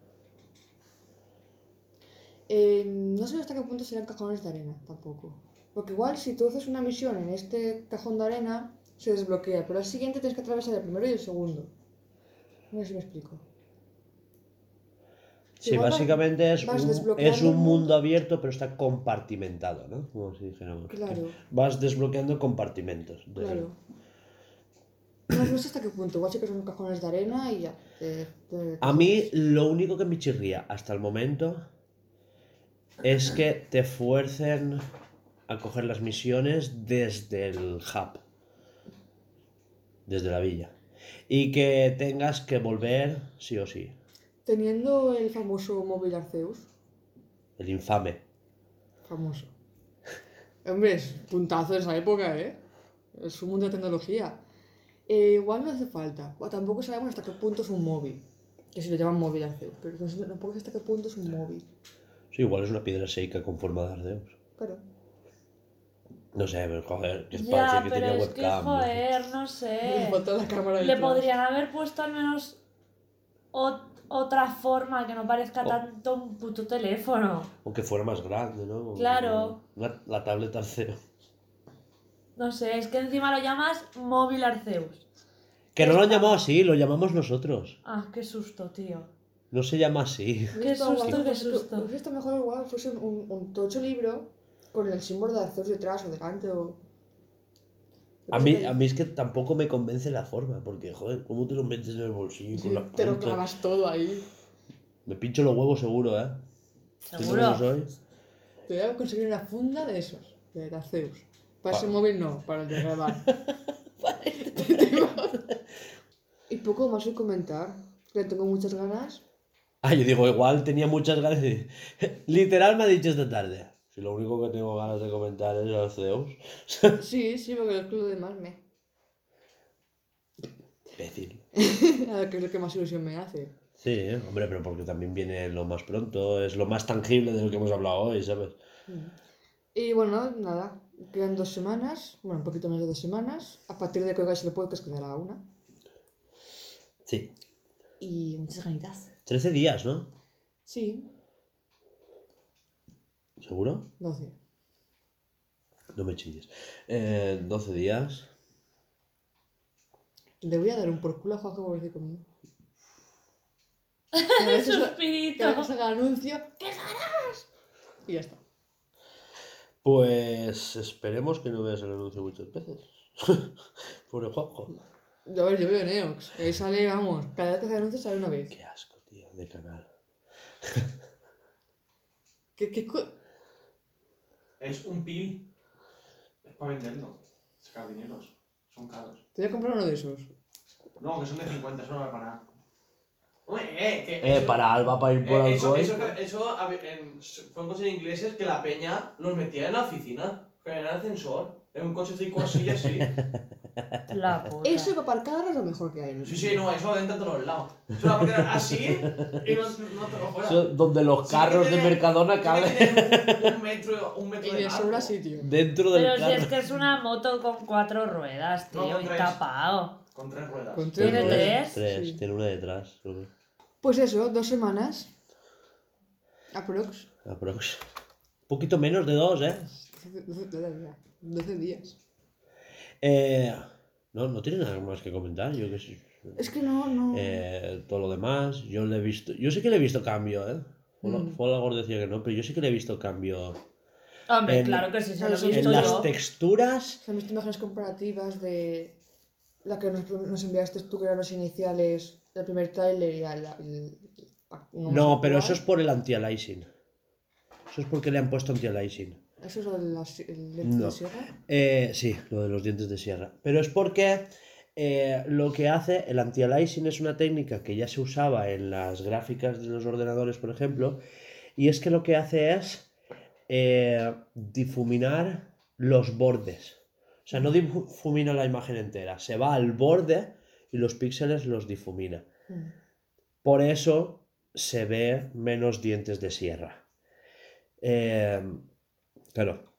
Eh, no sé hasta qué punto serán cajones de arena tampoco. Porque igual si tú haces una misión en este cajón de arena, se desbloquea. Pero al siguiente tienes que atravesar el primero y el segundo. No sé si me explico. Sí, básicamente es un, es un un mundo abierto, pero está compartimentado, ¿no? Como si dijéramos. Claro. Vas desbloqueando compartimentos. de- Claro. No, no sé hasta qué punto. Igual sí que son cajones de arena y ya. A mí lo único que me chirría hasta el momento es que te fuercen a coger las misiones desde el hub, desde la villa. Y que tengas que volver sí o sí. Teniendo el famoso móvil Arceus. El infame. Famoso. Hombre, es puntazo de esa época, ¿eh? Es un mundo de tecnología. Eh, igual no hace falta. O tampoco sabemos hasta qué punto es un móvil. Que si lo llaman móvil Arceus. Pero no sé- tampoco hasta qué punto es un móvil. Sí, igual es una piedra seca con forma de ardeos. Pero. No sé, pero joder, que Ya, que pero tenía es que, webcam. ¿no? joder, no sé. falta la cámara Le podrían haber puesto al menos ot- otra forma que no parezca Oh. tanto un puto teléfono. Aunque fuera más grande, ¿no? Claro. Una- la tablet Arceus. No sé, es que encima lo llamas móvil Arceus. Que no lo han llamado así, lo llamamos nosotros. Ah, qué susto, tío. No se llama así. Qué susto, qué susto. Estado mejor igual fuese un, un tocho libro con el símbolo de Arceus detrás o delante o... A mí, a mí es que tampoco me convence la forma, porque, joder, ¿cómo te lo metes en el bolsillo? con la Te lo clavas todo ahí. Me pincho los huevos seguro, ¿eh? ¿Tú Seguro. soy? Te voy a conseguir una funda de esos, de Arceus. Para ese móvil no, para el de grabar. y poco más que comentar. Que tengo muchas ganas. Ah, yo digo, igual tenía muchas ganas de... Literal me ha dicho esta tarde. Si lo único que tengo ganas de comentar es Arceus. Sí, sí, porque es que lo demás me. Imbécil. A ver, que es lo que más ilusión me hace. Sí, ¿eh? hombre, pero porque también viene lo más pronto, es lo más tangible de lo que hemos hablado hoy, ¿sabes? Y bueno, nada, quedan dos semanas, bueno, un poquito más de dos semanas. A partir de que oigáis el podcast quedará una. Sí. Y muchas ganitas. 13 días, ¿no? Sí, ¿Seguro? 12. No me chilles. Eh, 12 días. Le voy a dar un por culo a Juanjo por venir conmigo. Cada vez que sa- Suspirito. cada vez que salga el anuncio, ¿qué harás? Y ya está. Pues esperemos que no veas el anuncio muchas veces. Pobre Juanjo. A ver, yo veo Neox. Ahí sale, vamos, cada vez que hace anuncio sale una vez. Qué asco, tío, de canal. ¿Qué, qué co- Es un pil. Es para venderlo. Sacar dineros. Son caros. Te voy a comprar uno de esos. No, que son de 50, eso no vale para nada. Hombre, eh, que. Eh, eso- para Alba, para ir por eh, eso, alcohol. eso, eso a ver, en- fueron cosas ingleses que la peña los metía en la oficina. En el ascensor. En un coche cinco así y así. La puta. Eso para aparcar es lo mejor que hay. ¿no? Sí, sí, no, eso entra a todos lados. Eso así y no, no te lo fuera. Eso, donde los Sí carros de Mercadona caben un metro, un metro Y de sobra sitio. dentro del Pero si carro. es que es una moto con cuatro ruedas, tío, con y tres. tapado. Con tres ruedas. Con tres ¿Tiene tres? Tres, Sí. tiene una detrás. Pues eso, dos semanas. Aprox. Aprox. Un poquito menos de dos, ¿eh? 12, 12 días. Eh, no, no tiene nada más que comentar. Yo que sé. Es que no, no. Eh, todo lo demás, yo le he visto. Yo sí que le he visto cambio, ¿eh? Mm. Folagor decía que no, pero yo sí que le he visto cambio. Hombre, En- claro que sí, se lo he en las yo. texturas. Se han visto imágenes comparativas de la que nos, nos enviaste tú, que eran los iniciales del primer trailer y más No, pero eso es por el anti-aliasing. Eso es porque le han puesto anti-aliasing. Eso es lo de lente No. de sierra. Eh, sí, lo de los dientes de sierra. Pero es porque eh, lo que hace el anti-aliasing es una técnica que ya se usaba en las gráficas de los ordenadores, por ejemplo, y es que lo que hace es eh, difuminar los bordes. O sea, no difumina la imagen entera, se va al borde y los píxeles los difumina. Mm. Por eso se ve menos dientes de sierra. Eh, claro,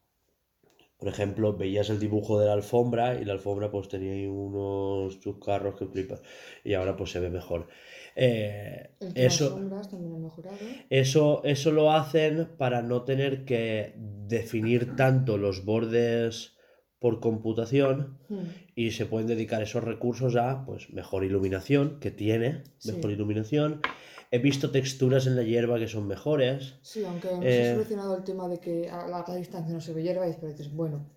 por ejemplo, veías el dibujo de la alfombra y la alfombra pues tenía ahí unos chuscarros que flipas. Y ahora pues se ve mejor. Eh, eso, sombras también han mejorado. eso, eso lo hacen para no tener que definir tanto los bordes por computación Mm. y se pueden dedicar esos recursos a pues mejor iluminación que tiene Sí. mejor iluminación he visto texturas en la hierba que son mejores Sí, aunque no Eh, se ha solucionado el tema de que a larga distancia no se ve hierba, y dices, bueno,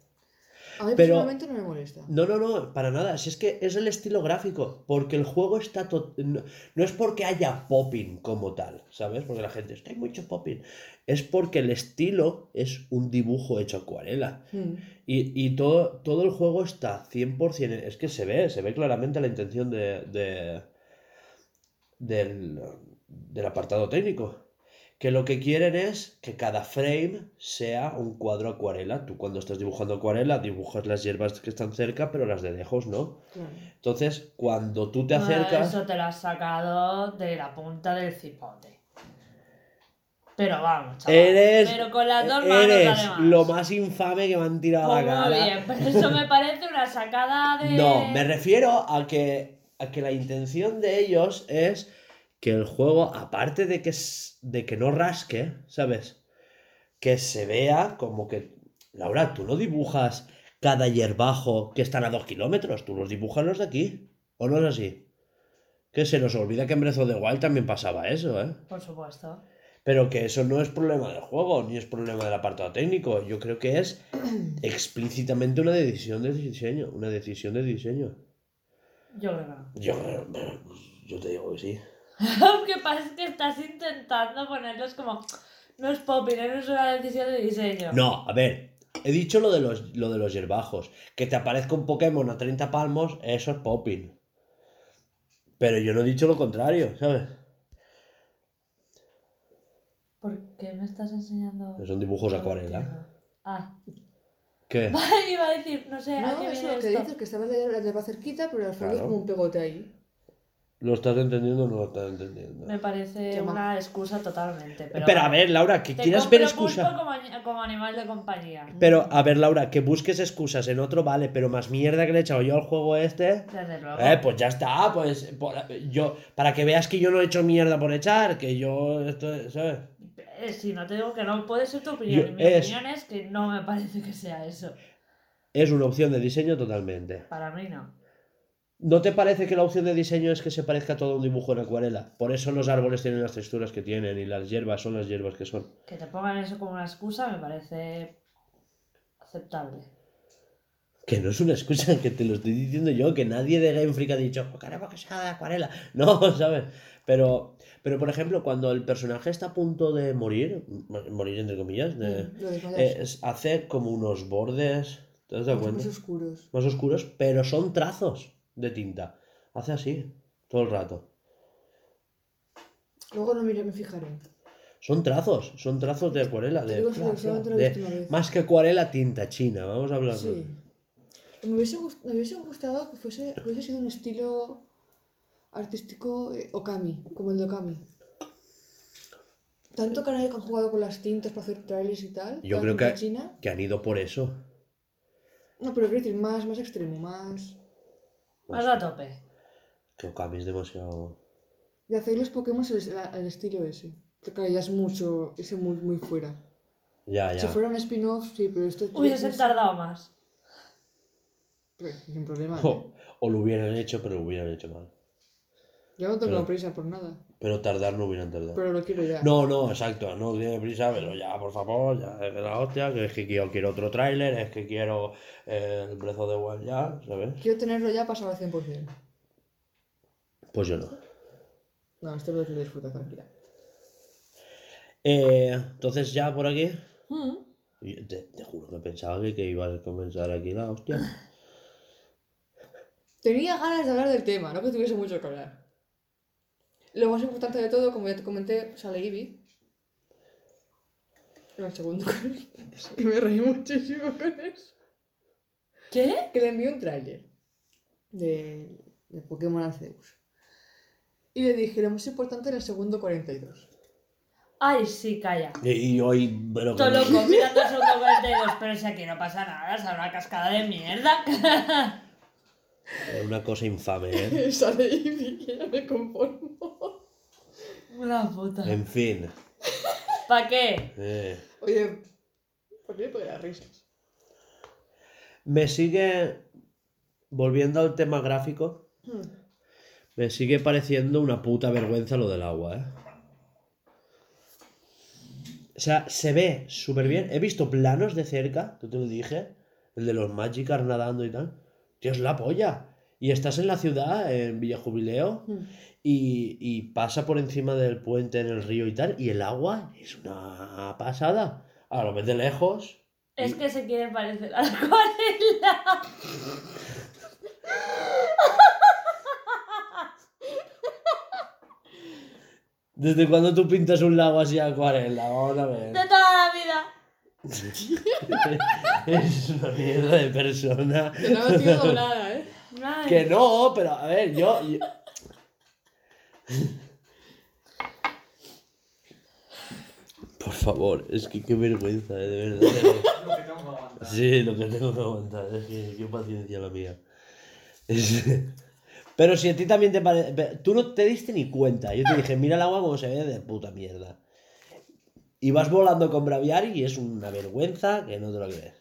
A mí Pero- personalmente no me molesta. No, no, no, para nada. Si es que es el estilo gráfico. Porque el juego está. to- No, no es porque haya popping como tal, ¿sabes? Porque la gente es que hay mucho popping. Es porque el estilo es un dibujo hecho acuarela. Mm. Y, y todo, todo el juego está 100%. Es que se ve, se ve claramente la intención de, de- del, del apartado técnico. Que lo que quieren es que cada frame sea un cuadro acuarela. Tú cuando estás dibujando acuarela dibujas las hierbas que están cerca, pero las de lejos no. Claro. Entonces, cuando tú te Ah, acercas... Eso te lo has sacado de la punta del cipote. Pero vamos, chaval. Eres, Pero con las dos manos eres además. lo más infame que me han tirado a Pues la muy cara. bien, pero eso me parece una sacada de... No, me refiero a que, a que la intención de ellos es que el juego, aparte de que, s- de que no rasque, ¿sabes? Que se vea como que... Laura, tú no dibujas cada hierbajo que están a dos kilómetros, tú los dibujas los de aquí. ¿O no es así? Que se nos olvida que en Breath of the Wild también pasaba eso, ¿eh? Por supuesto. Pero que eso no es problema del juego, ni es problema del apartado técnico. Yo creo que es explícitamente una decisión de diseño. Una decisión de diseño. Yo creo. Yo, yo te digo que sí. Lo que pasa es que estás intentando ponerlos como... No es popping, es una decisión de diseño. No, a ver. He dicho lo de los, lo de los hierbajos. Que te aparezca un Pokémon a 30 palmos, eso es popping. Pero yo no he dicho lo contrario, ¿sabes? ¿Por qué me estás enseñando...? Son dibujos No acuarela. Ah, ¿Qué? iba a decir, no sé, ¿a No, qué eso viene lo que esto? dices, que estaba la hierba cerquita, pero al fondo Claro. es como un pegote ahí. ¿Lo estás entendiendo o no lo estás entendiendo? Me parece Toma. una excusa totalmente. Pero, Pero a ver, Laura, que te quieras ver excusa. como, como animal de compañía. Pero, a ver, Laura, que busques excusas en otro, vale, pero más mierda que le he echado yo al juego este. Desde luego. Eh, pues ya está, pues por- yo, para que veas que yo no he hecho mierda por echar, que yo, esto, ¿sabes? Eh, si no te digo que no puede ser tu opinión. Yo- mi es- opinión es que no me parece que sea eso. Es una opción de diseño totalmente. Para mí no. ¿No te parece que la opción de diseño es que se parezca todo a un dibujo en acuarela? Por eso los árboles tienen las texturas que tienen y las hierbas son las hierbas que son. Que te pongan eso como una excusa me parece aceptable. Que no es una excusa, que te lo estoy diciendo yo, que nadie de Game Freak ha dicho, "Oh, queremos que sea de acuarela. No, ¿sabes? Pero, pero por ejemplo, cuando el personaje está a punto de morir, morir entre comillas, de- Mm, desmayas. es- hace como unos bordes, ¿te cuenta? más oscuros. Más oscuros, pero son trazos de tinta. Hace así, todo el rato. Luego no mire, me fijaré. Son trazos, son trazos de acuarela. De, Digo, fla, fla, de- más que acuarela, tinta china, vamos a hablar. Sí. Me hubiese, me hubiese gustado que fuese, que hubiese sido un estilo artístico eh, Okami, como el de Okami. Tanto que han jugado con las tintas para hacer trailers y tal. Yo creo que- China. Que han ido por eso. No, pero quiero decir, más, más extremo, más. Más a tope. Que Okami es demasiado. De hacer los Pokémon al, estilo ese. Porque claro, ya es mucho, ese muy, muy fuera. Ya, ya. Si fuera un spin-off, sí, pero esto. Hubiesen tardado más. Pues, sin problema. O, o lo hubieran hecho, pero lo hubieran hecho mal. Yo no tengo Pero- prisa por nada. Pero tardar no hubieran tardado. Pero lo quiero ya. No, no, exacto, no tiene prisa, pero ya, por favor, ya es de la hostia, que es que quiero, quiero otro tráiler, es que quiero eh, el Breath the Wild ya, ¿sabes? Quiero tenerlo ya pasado al 100%. Pues yo no. No, este lo quiero disfrutar tranquila. Eh, entonces ya por aquí, Mm. te, te juro que pensaba que, que iba a comenzar aquí la hostia. Tenía ganas de hablar del tema, no que tuviese mucho que hablar. Lo más importante de todo, como ya te comenté, sale Eevee. En el segundo Que me reí muchísimo con eso. ¿Qué? Que le envié un tráiler de, de Pokémon Arceus. Y le dije, lo más importante en el segundo 42. Ay, sí, calla. Y, y hoy, bueno, Todo que- loco, mirando el segundo 42, pero si aquí no pasa nada, es una cascada de mierda. eh, una cosa infame, ¿eh? sale Eevee, que ya me conformo. Una puta. En fin. ¿Para qué? eh, Oye, ¿por qué me ponen las risas? me sigue, volviendo al tema gráfico, Hmm. me sigue pareciendo una puta vergüenza lo del agua, ¿eh? O sea, se ve súper bien. He visto planos de cerca, que te lo dije. el de los Magicars nadando y tal. Tío, es la polla. Y estás en la ciudad, en Villa Jubileo, Mm. Y, y pasa por encima del puente en el río y tal, y el agua es una pasada. A lo ves de lejos. Es que se quiere parecer a la acuarela. ¿Desde cuándo tú pintas un lago así a acuarela? Vamos a ver. De toda la vida. es una mierda de persona. Te la he metido doblada, ¿eh? Que no, pero a ver, yo. yo- Por favor, es que qué vergüenza, eh, de verdad. de verdad. Lo que tengo que aguantar. Sí, lo que tengo que aguantar, es que qué paciencia la mía. Es- Pero si a ti también te parece. Tú no te diste ni cuenta. Yo te dije, mira el agua como se ve de puta mierda. Y vas volando con Braviari y es una vergüenza que no te lo crees.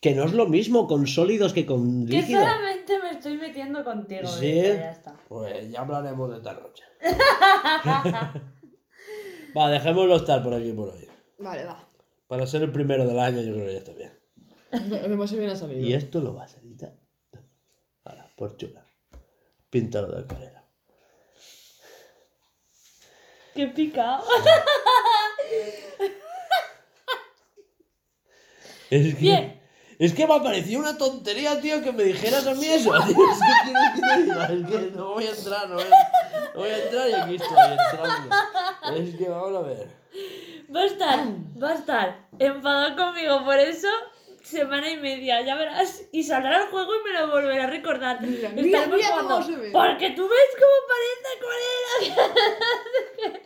Que no es lo mismo con sólidos que con Que líquidos. solamente me estoy metiendo contigo. Sí. Ya está. Pues ya hablaremos de esta noche. va, dejémoslo estar por aquí por hoy. Vale, va. Para ser el primero del año, yo creo que ya está bien. Viene a salir. Y esto lo vas a editar. Ahora, por chula. Píntalo de acuarela. Qué picado. Es que, Bien. Es que me ha parecido una tontería, tío, que me dijeras a mí eso. tío. Es que quieres que te diga, es que no voy a entrar, no voy a, no voy a entrar y aquí estoy entrando. Es que vamos a ver. Va a estar, va a estar enfadado conmigo por eso semana y media, ya verás. Y saldrá el juego y me lo volverá a recordar. Mira, mira, mira jugando, cómo se ve. Porque tú ves cómo parece cuál era.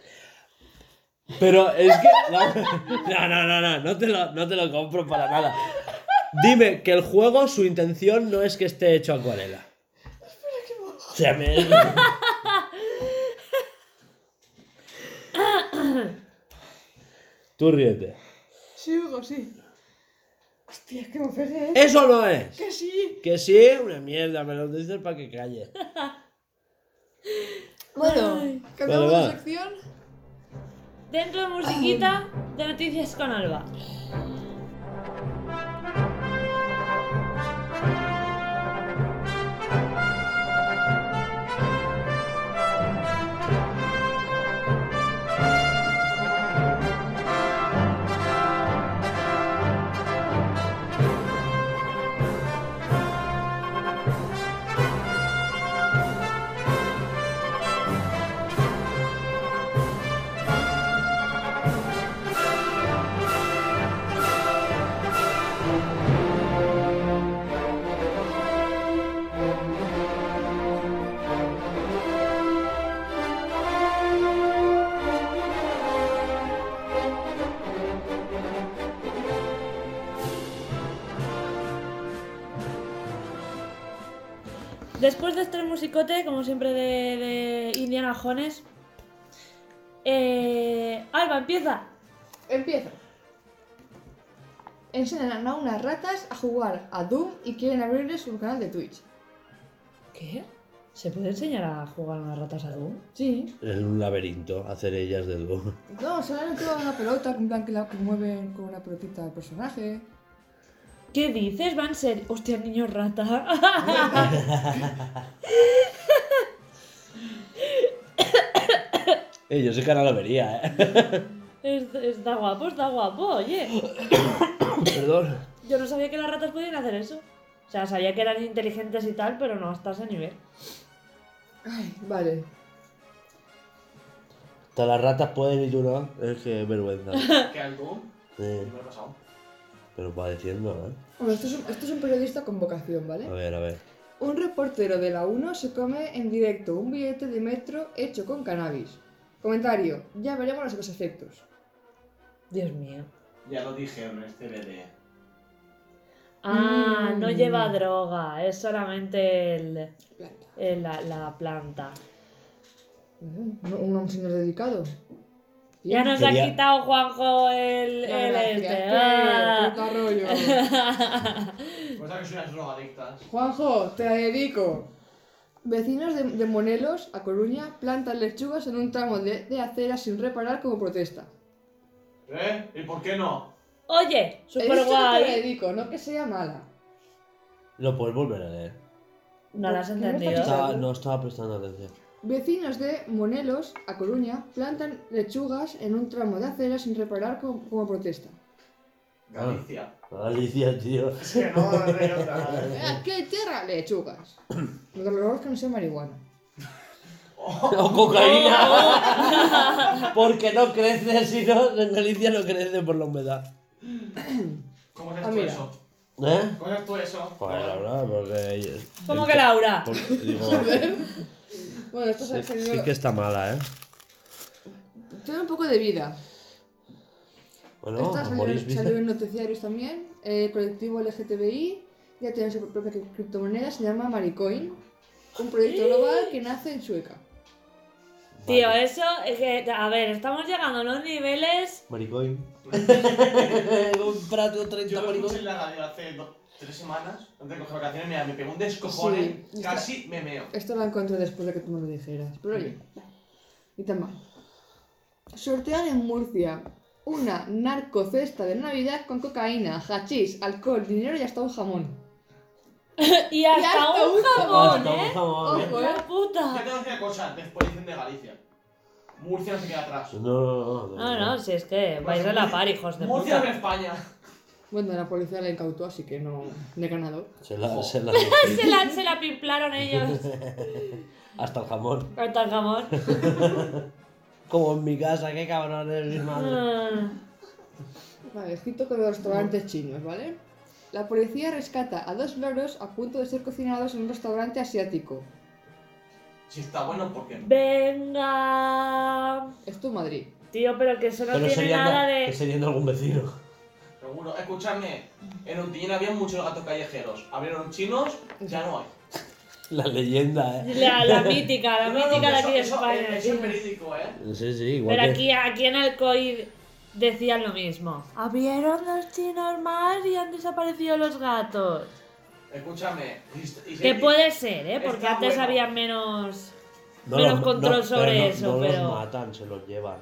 Pero es que. No, no, no, no, no te lo, no te lo compro para nada. Dime que el juego, su intención no es que esté hecho acuarela. O sea, me... Tú ríete. Sí, Hugo, sí. Hostia, es que me pegué, ¿eh? ¡Eso no es! Que sí. Que sí, una mierda, me lo dices para que calle. Bueno, cambiamos Vale, de sección. Dentro de musiquita de noticias con Alba. Después de este musicote, como siempre de, de Indiana Jones, eh, Alba, empieza. Empiezo. Enseñan a unas ratas a jugar a Doom y quieren abrirles un canal de Twitch. ¿Qué? ¿Se puede enseñar a jugar unas ratas a Doom? Sí. En un laberinto, hacer ellas de dúo. No, se han toda una pelota, en plan que la mueven con una pelotita al personaje. ¿Qué dices? ¿Va en serio? Hostia, niño rata. Eh, yo ese canal lo vería, eh. Es- está guapo, está guapo, oye. Perdón. Yo no sabía que las ratas podían hacer eso. O sea, sabía que eran inteligentes y tal, pero no hasta ese nivel. Ay, vale. Todas las ratas pueden y tú no. Es que vergüenza. ¿Qué al Doom? Eh, ¿Qué me ha pasado? Pero para decirlo, ¿eh? Bueno, esto es, un, esto es un periodista con vocación, ¿vale? A ver, a ver. Un reportero de la 1 se come en directo un billete de metro hecho con cannabis. Comentario, ya veremos los efectos. Dios mío. Ya lo dijeron, es CBD. Ah, no Mm. lleva droga, es solamente el, Planta. el- la, la planta. Un, un señor dedicado. Ya nos Quería- ha quitado Juanjo el, La el este. ¿qué? Ah. Puta rollo. Pues que soy unas drogadictas. Juanjo, te la dedico. Vecinos de, de Monelos, a Coruña, plantan lechugas en un tramo de, de acera sin reparar como protesta. ¿Eh? ¿Y por qué no? Oye, He super que te la guay. dedico, no que sea mala. Lo puedes volver a leer. No lo has ¿Qué me entendido. Estaba- no estaba prestando atención. Vecinos de Monelos, a Coruña, plantan lechugas en un tramo de acera sin reparar como, como protesta. Galicia. Alicia, tío. Es que no, no hay otra. Eh, Aquí hay tierra, lechugas. Lo que lo es que no sea marihuana. O cocaína. Porque no crece, si no, en Galicia no crece por la humedad. ¿Cómo es Ah, tú mira. eso? ¿Eh? ¿Cómo es tú eso? Pues la verdad, porque. ¿Cómo que Laura? porque- digo, Bueno, esto se ha sí, salido... sí que está mala, ¿eh? Tiene un poco de vida. Bueno, Esto Vista. en noticiarios también. El colectivo LGTBI ya tiene su propia cri- criptomoneda, se llama Maricoin. Un proyecto global que nace en Sueca. Tío, eso es que, a ver, estamos llegando a unos niveles. Maricoin. Un prato 30 Yo lo escuché maricoin. en la radio hace do- tres semanas, antes de coger vacaciones, mira, me pegó un descojone, Sí. casi me meo. Esto lo encontré después de que tú me lo dijeras. Pero oye, ni tan mal. Sortean en Murcia una narcocesta de Navidad con cocaína, hachís, alcohol, dinero y hasta un jamón. Y hasta, hasta un un jamón, Hasta un ¿eh? jamón, ¿eh? Ojo, eh. Puta. tengo que decir una cosa, después dicen de Galicia. Murcia no se queda atrás. No, no, no. No, no, si es que vais de la par, hijos de Murcia es puta. de España. Bueno, la policía la incautó, así que no, no he ganado. Se la, se la Se la, se la pimplaron ellos. Hasta el jamón. Hasta el jamón. Como en mi casa, qué cabrón es mi madre. Ah. Vale, escrito con los restaurantes chinos, ¿vale? La policía rescata a dos loros a punto de ser cocinados en un restaurante asiático. Si está bueno, ¿por qué no? Venga. Esto en Madrid. Tío, pero que eso no Pero tiene sería, nada que de. sería de algún vecino. Seguro. Escúchame, en Ontinyent había muchos gatos callejeros. Abrieron chinos, ya no hay. La leyenda, ¿eh? La, la mítica, la No, no, mítica de eso- aquí de eso- España. Eso tío. es verídico, ¿eh? Sí, sí, igual Pero que... aquí, aquí en Alcoy decían lo mismo. Abrieron los chinos más y han desaparecido los gatos. Escúchame. y- y- Que puede ser, ¿eh? Porque Está antes bueno. había menos... No menos los- control no, sobre pero no- eso, no pero... los matan, se los llevan.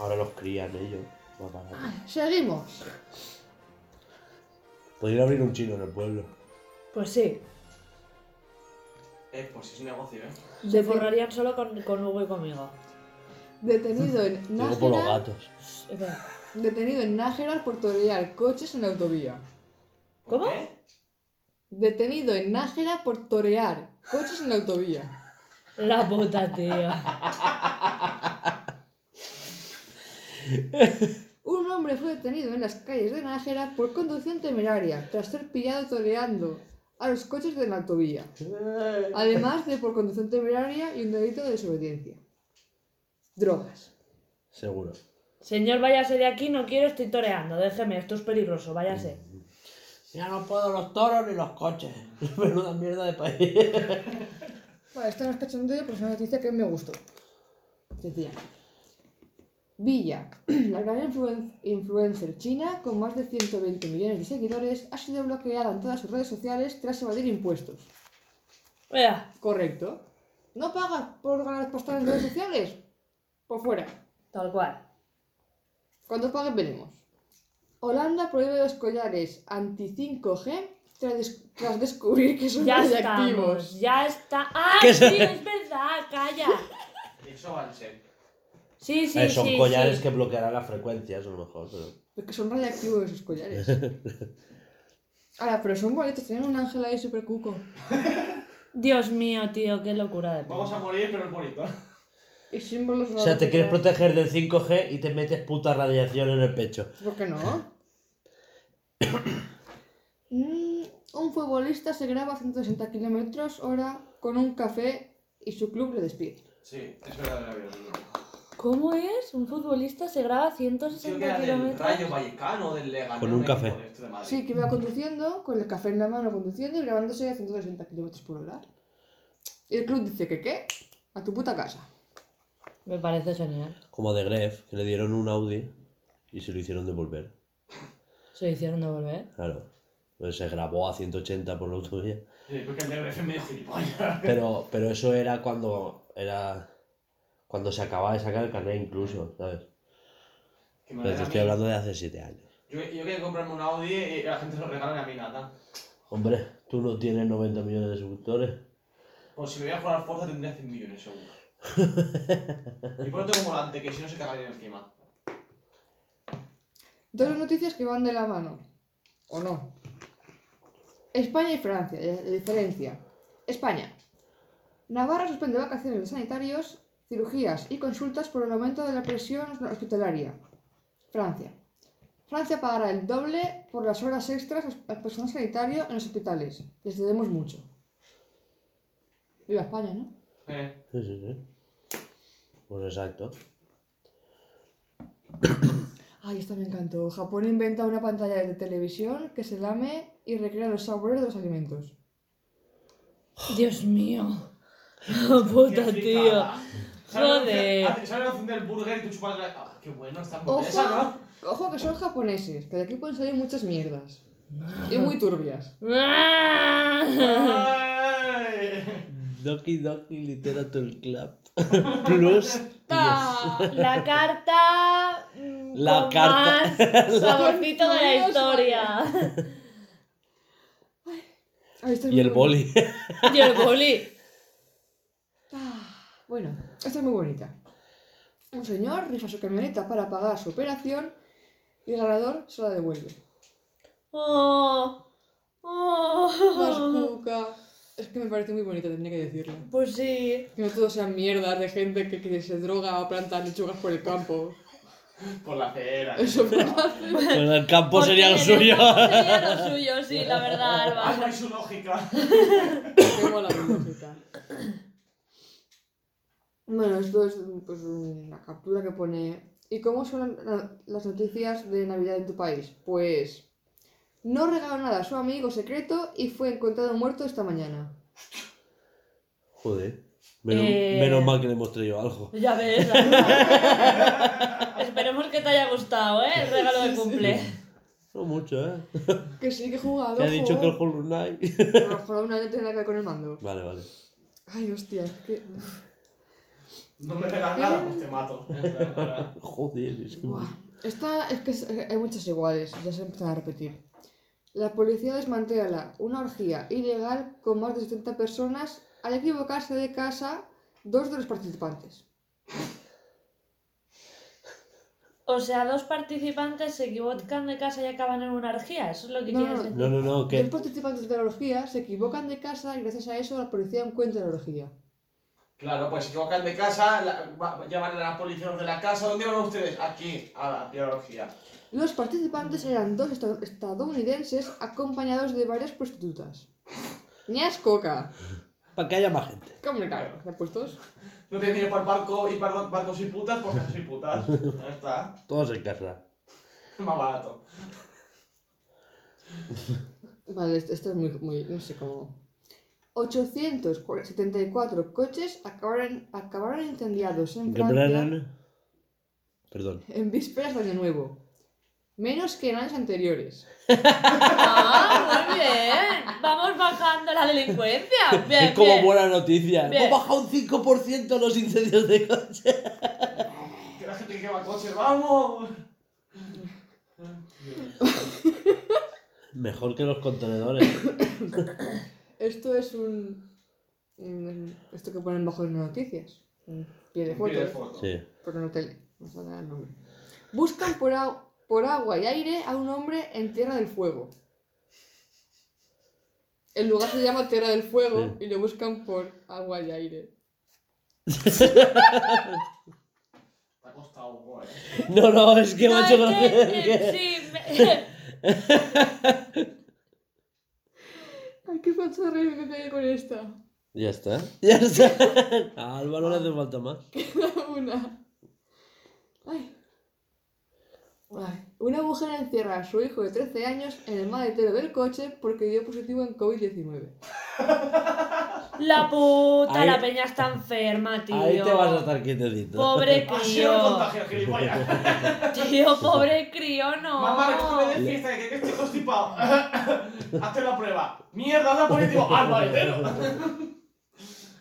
Ahora los crían ellos. Más barato. Seguimos. Podría abrir un chino en el pueblo. Pues sí. Eh, pues es un negocio, ¿eh? Se forrarían solo con, con Hugo y conmigo. Detenido en Digo por los Nájera, gatos. Espera. detenido en Nájera por torear coches en la autovía. ¿Por ¿Cómo? qué? Detenido en Nájera por torear coches en la autovía. La puta, tío. Un hombre fue detenido en las calles de Nájera por conducción temeraria tras ser pillado toreando a los coches de la autovía. Además de por conducción temeraria y un delito de desobediencia. Drogas. Seguro. Señor, váyase de aquí, no quiero, estoy toreando. Déjeme, esto es peligroso, váyase. Ya no puedo los toros ni los coches. Menuda mierda de país. Vale, esta no es cachondeo, pero es una noticia que me gustó. Decía. Villa, la gran influen- influencer china con más de 120 millones de seguidores, ha sido bloqueada en todas sus redes sociales tras evadir impuestos. Vea, Correcto. ¿No pagas por ganar pasta en redes sociales? Por fuera. tal cual. Cuando pagues veremos. Holanda prohíbe los collares anti-5G tras, des- tras descubrir que son Ya radiactivos. estamos, ya está. ¡Ah, ¿Qué sí, es verdad! ¡Calla! Eso va en serio. Sí, sí, Eh, son sí. collares sí. que bloquearán las frecuencias, a lo mejor. Pero... Porque son radiactivos esos collares. Ahora, pero son bonitos, tienen un ángel ahí súper cuco. Dios mío, tío, qué locura de Vamos a morir, pero es bonito. Y símbolos O sea, te quieres proteger del 5G y te metes puta radiación en el pecho. ¿Por qué no? Mm, un futbolista se graba a 160 kilómetros hora con un café y su club le despide. Sí, es verdad, es verdad. ¿Cómo es? Un futbolista se graba a Sí, que 160 era del kilómetros. Rayo Vallecano, del Leganés. Con un café. de. Sí, que iba conduciendo, con el café en la mano conduciendo y grabándose a 160 kilómetros por hora. Y el club dice que qué, a tu puta casa. Me parece genial. Como de Gref, que le dieron un Audi y se lo hicieron devolver. Se hicieron devolver. Claro. Pues se grabó a 180 por la autovía. Sí, porque el de es medio gilipollas. Pero, pero eso era cuando era cuando se acababa de sacar el carnet incluso, ¿sabes? Pero te estoy hablando de hace 7 años. Yo, yo quería comprarme un Audi y la gente se lo regala a mí nada. Hombre, tú no tienes 90 millones de suscriptores. Pues si me voy a jugar Forza tendría 100 millones seguro. y por otro volante, que si no se cagaría encima. Dos noticias que van de la mano. ¿O no? España y Francia, la la diferencia. España. Navarra suspende vacaciones de sanitarios, cirugías y consultas por el aumento de la presión hospitalaria. Francia. Francia pagará el doble por las horas extras al personal sanitario en los hospitales. Les debemos mucho. Viva España, ¿no? Eh, Sí, sí, sí. Pues exacto. Ay, esta me encantó. Japón inventa una pantalla de televisión que se lame y recrea los sabores de los alimentos. Dios mío. Puta, tío. Fricada. ¿Sabes lo que- Joder. hace- ¿Sabes la opción del burger y tú chupas la... Ah, qué bueno, está muy Ojo, esa, ¿no? ojo que son japoneses, que de aquí pueden salir muchas mierdas. Y muy turbias. Doki Doki Literature Club. Plus. La carta. mm, La con carta. Más saborcito de la historia. Ay, Y el boli. Y el boli. Ah, bueno, esta es muy bonita. Un señor rifa su camioneta para pagar su operación y el ganador se la devuelve. Oh. Más Oh. cuca. Es que me parece muy bonita, tenía que decirlo. Pues sí. Que no todos sean mierdas de gente que, que se droga o planta lechugas por el campo. Por la acera. Eso me hace. Pues el campo Porque sería el suyo. Sería lo suyo, sí, la verdad, Algo Alba. hay su lógica. Qué mola mi lógica. Bueno, esto es pues, una captura que pone. ¿Y cómo son la- las noticias de Navidad en tu país? Pues. No regaló nada a su amigo secreto y fue encontrado muerto esta mañana. Joder. Menos, Eh. menos mal que le hemos traído algo. Ya ves, Alba. Esperemos que te haya gustado, ¿eh? El regalo de cumple. No mucho, ¿eh? Que sí, que he jugado. Te ha dicho que el. Hollow Knight. No tiene nada que ver con el mando. Vale, vale. Ay, hostia, es que. No me pegas nada, pues te mato. Joder, es que. Esta es que hay muchas iguales, ya se empiezan a repetir. La policía desmantela una orgía ilegal con más de 70 personas al equivocarse de casa dos de los participantes. O sea, dos participantes se equivocan de casa y acaban en una orgía. Eso es lo que No, quieres no, decir. No, no, no, Dos que. participantes de la orgía se equivocan de casa y gracias a eso la policía encuentra la orgía. Claro, pues se equivocan de casa, la, llaman a la policía de la casa. ¿Dónde van ustedes? Aquí, a la biología. Los participantes eran dos esta- estadounidenses acompañados de varias prostitutas. ¡Ñas coca! Para que haya más gente. ¿Cómo me cago? ¿Me puestos? No tienen dinero para el barco y para los barcos y putas, pues soy putas. Ya está. Todos en casa. Más barato. Vale, esto, esto es muy, muy, no sé cómo. 874 coches acabaron, acabaron incendiados en Francia. Perdón. en vísperas de Año Nuevo. Menos que en años anteriores. Ah, muy bien. Vamos bajando la delincuencia. Bien, es como bien. buena noticia. Bien. Hemos bajado un 5% los incendios de coche. Que la gente que quema coches, ¡vamos! Mejor que los contenedores. Esto es un, Esto que ponen bajo las noticias. Un pie de Un pie de foto. foto. Sí. Pero no tele. No el nombre. Buscan por, por agua y aire a un hombre en Tierra del Fuego. El lugar se llama Tierra del Fuego Sí. y lo buscan por agua y aire. Te ha costado un poco, eh. No, no, es que No, no que, sé. eh, sí, me- Ay, qué falta de me pegué con esta. Ya está. Ya está. A Alba no le hace falta más. Una. Ay. Ay. Una mujer encierra a su hijo de 13 años en el maletero del coche porque dio positivo en COVID-19. La puta, Ahí- la peña está enferma, tío. Ahí te vas a estar quietecito. Pobre crío. Tío, pobre crío, no. Mamá, recógeme de fiesta, que, que estoy constipado. Hazte la prueba. Mierda, da positivo. Al maletero.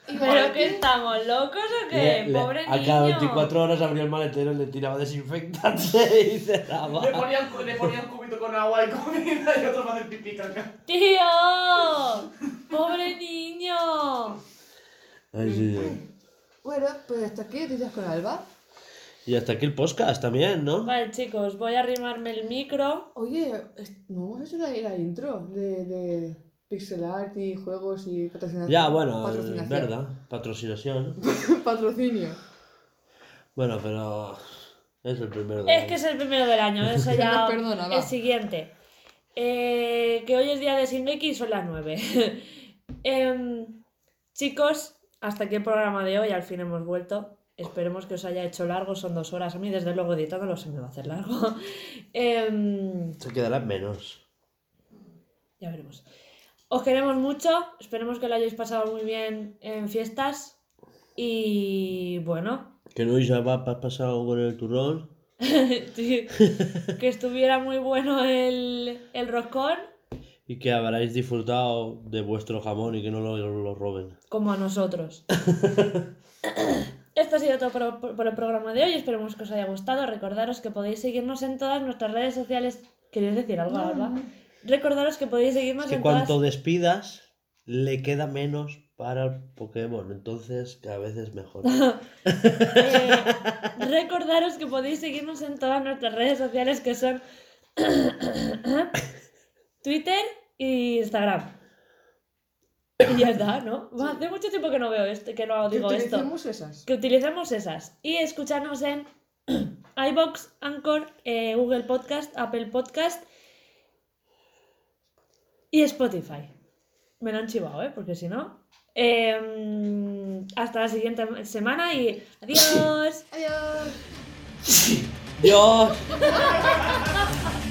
Y ¿Pero que estamos locos o qué? Le- le- Pobre a niño. cada 24 horas abría el maletero, le tiraba desinfectante y cerraba. Le ponían, le ponían un cubito con agua y comida y otro para hacer pipí caca. ¡Tío! ¡Pobre niño! Ay, sí, sí. Bueno, pues hasta aquí noticias con Alba. Y hasta aquí el podcast también, ¿no? Vale, chicos, voy a arrimarme el micro. Oye, no hemos hecho la, la intro de, de pixel art y juegos y patrocinación. Ya, bueno, es patrocinación. verdad. Patrocinación. Patrocinio. Bueno, pero es el primero de Es que es el primero del año, eso ya. Perdona, va. El siguiente. Eh, que hoy es día de Shingeki y son las 9. Em, chicos, hasta aquí el programa de hoy, al fin hemos vuelto. Esperemos que os haya hecho largo, son dos horas. A mí, desde luego, editándolo se me va a hacer largo. Em, Se quedará en menos. ya veremos. Os queremos mucho, esperemos que lo hayáis pasado muy bien en fiestas. Y bueno, Que no se va pa- pasado con el turrón. que estuviera muy bueno el, el roscón, Y que habréis disfrutado de vuestro jamón y que no lo, lo roben. como a nosotros. Esto ha sido todo por, por el programa de hoy. Esperemos que os haya gustado. Recordaros que podéis seguirnos en todas nuestras redes sociales. ¿Queréis decir algo, Alba? Recordaros que podéis seguirnos que en todas. cuanto despidas, le queda menos para el Pokémon. Entonces, cada vez es mejor. Eh, recordaros que podéis seguirnos en todas nuestras redes sociales que son Twitter e Instagram. Y ya está, ¿no? Va, Hace mucho tiempo que no veo esto, que no Que digo esto. utilicemos esas. Que utilicemos esas. Y escucharnos en iBox, Anchor, eh, Google Podcast, Apple Podcast y Spotify. Me lo han chivado, ¿eh? Porque si no. Em, hasta la siguiente semana y adiós. Adiós. ¡Dios!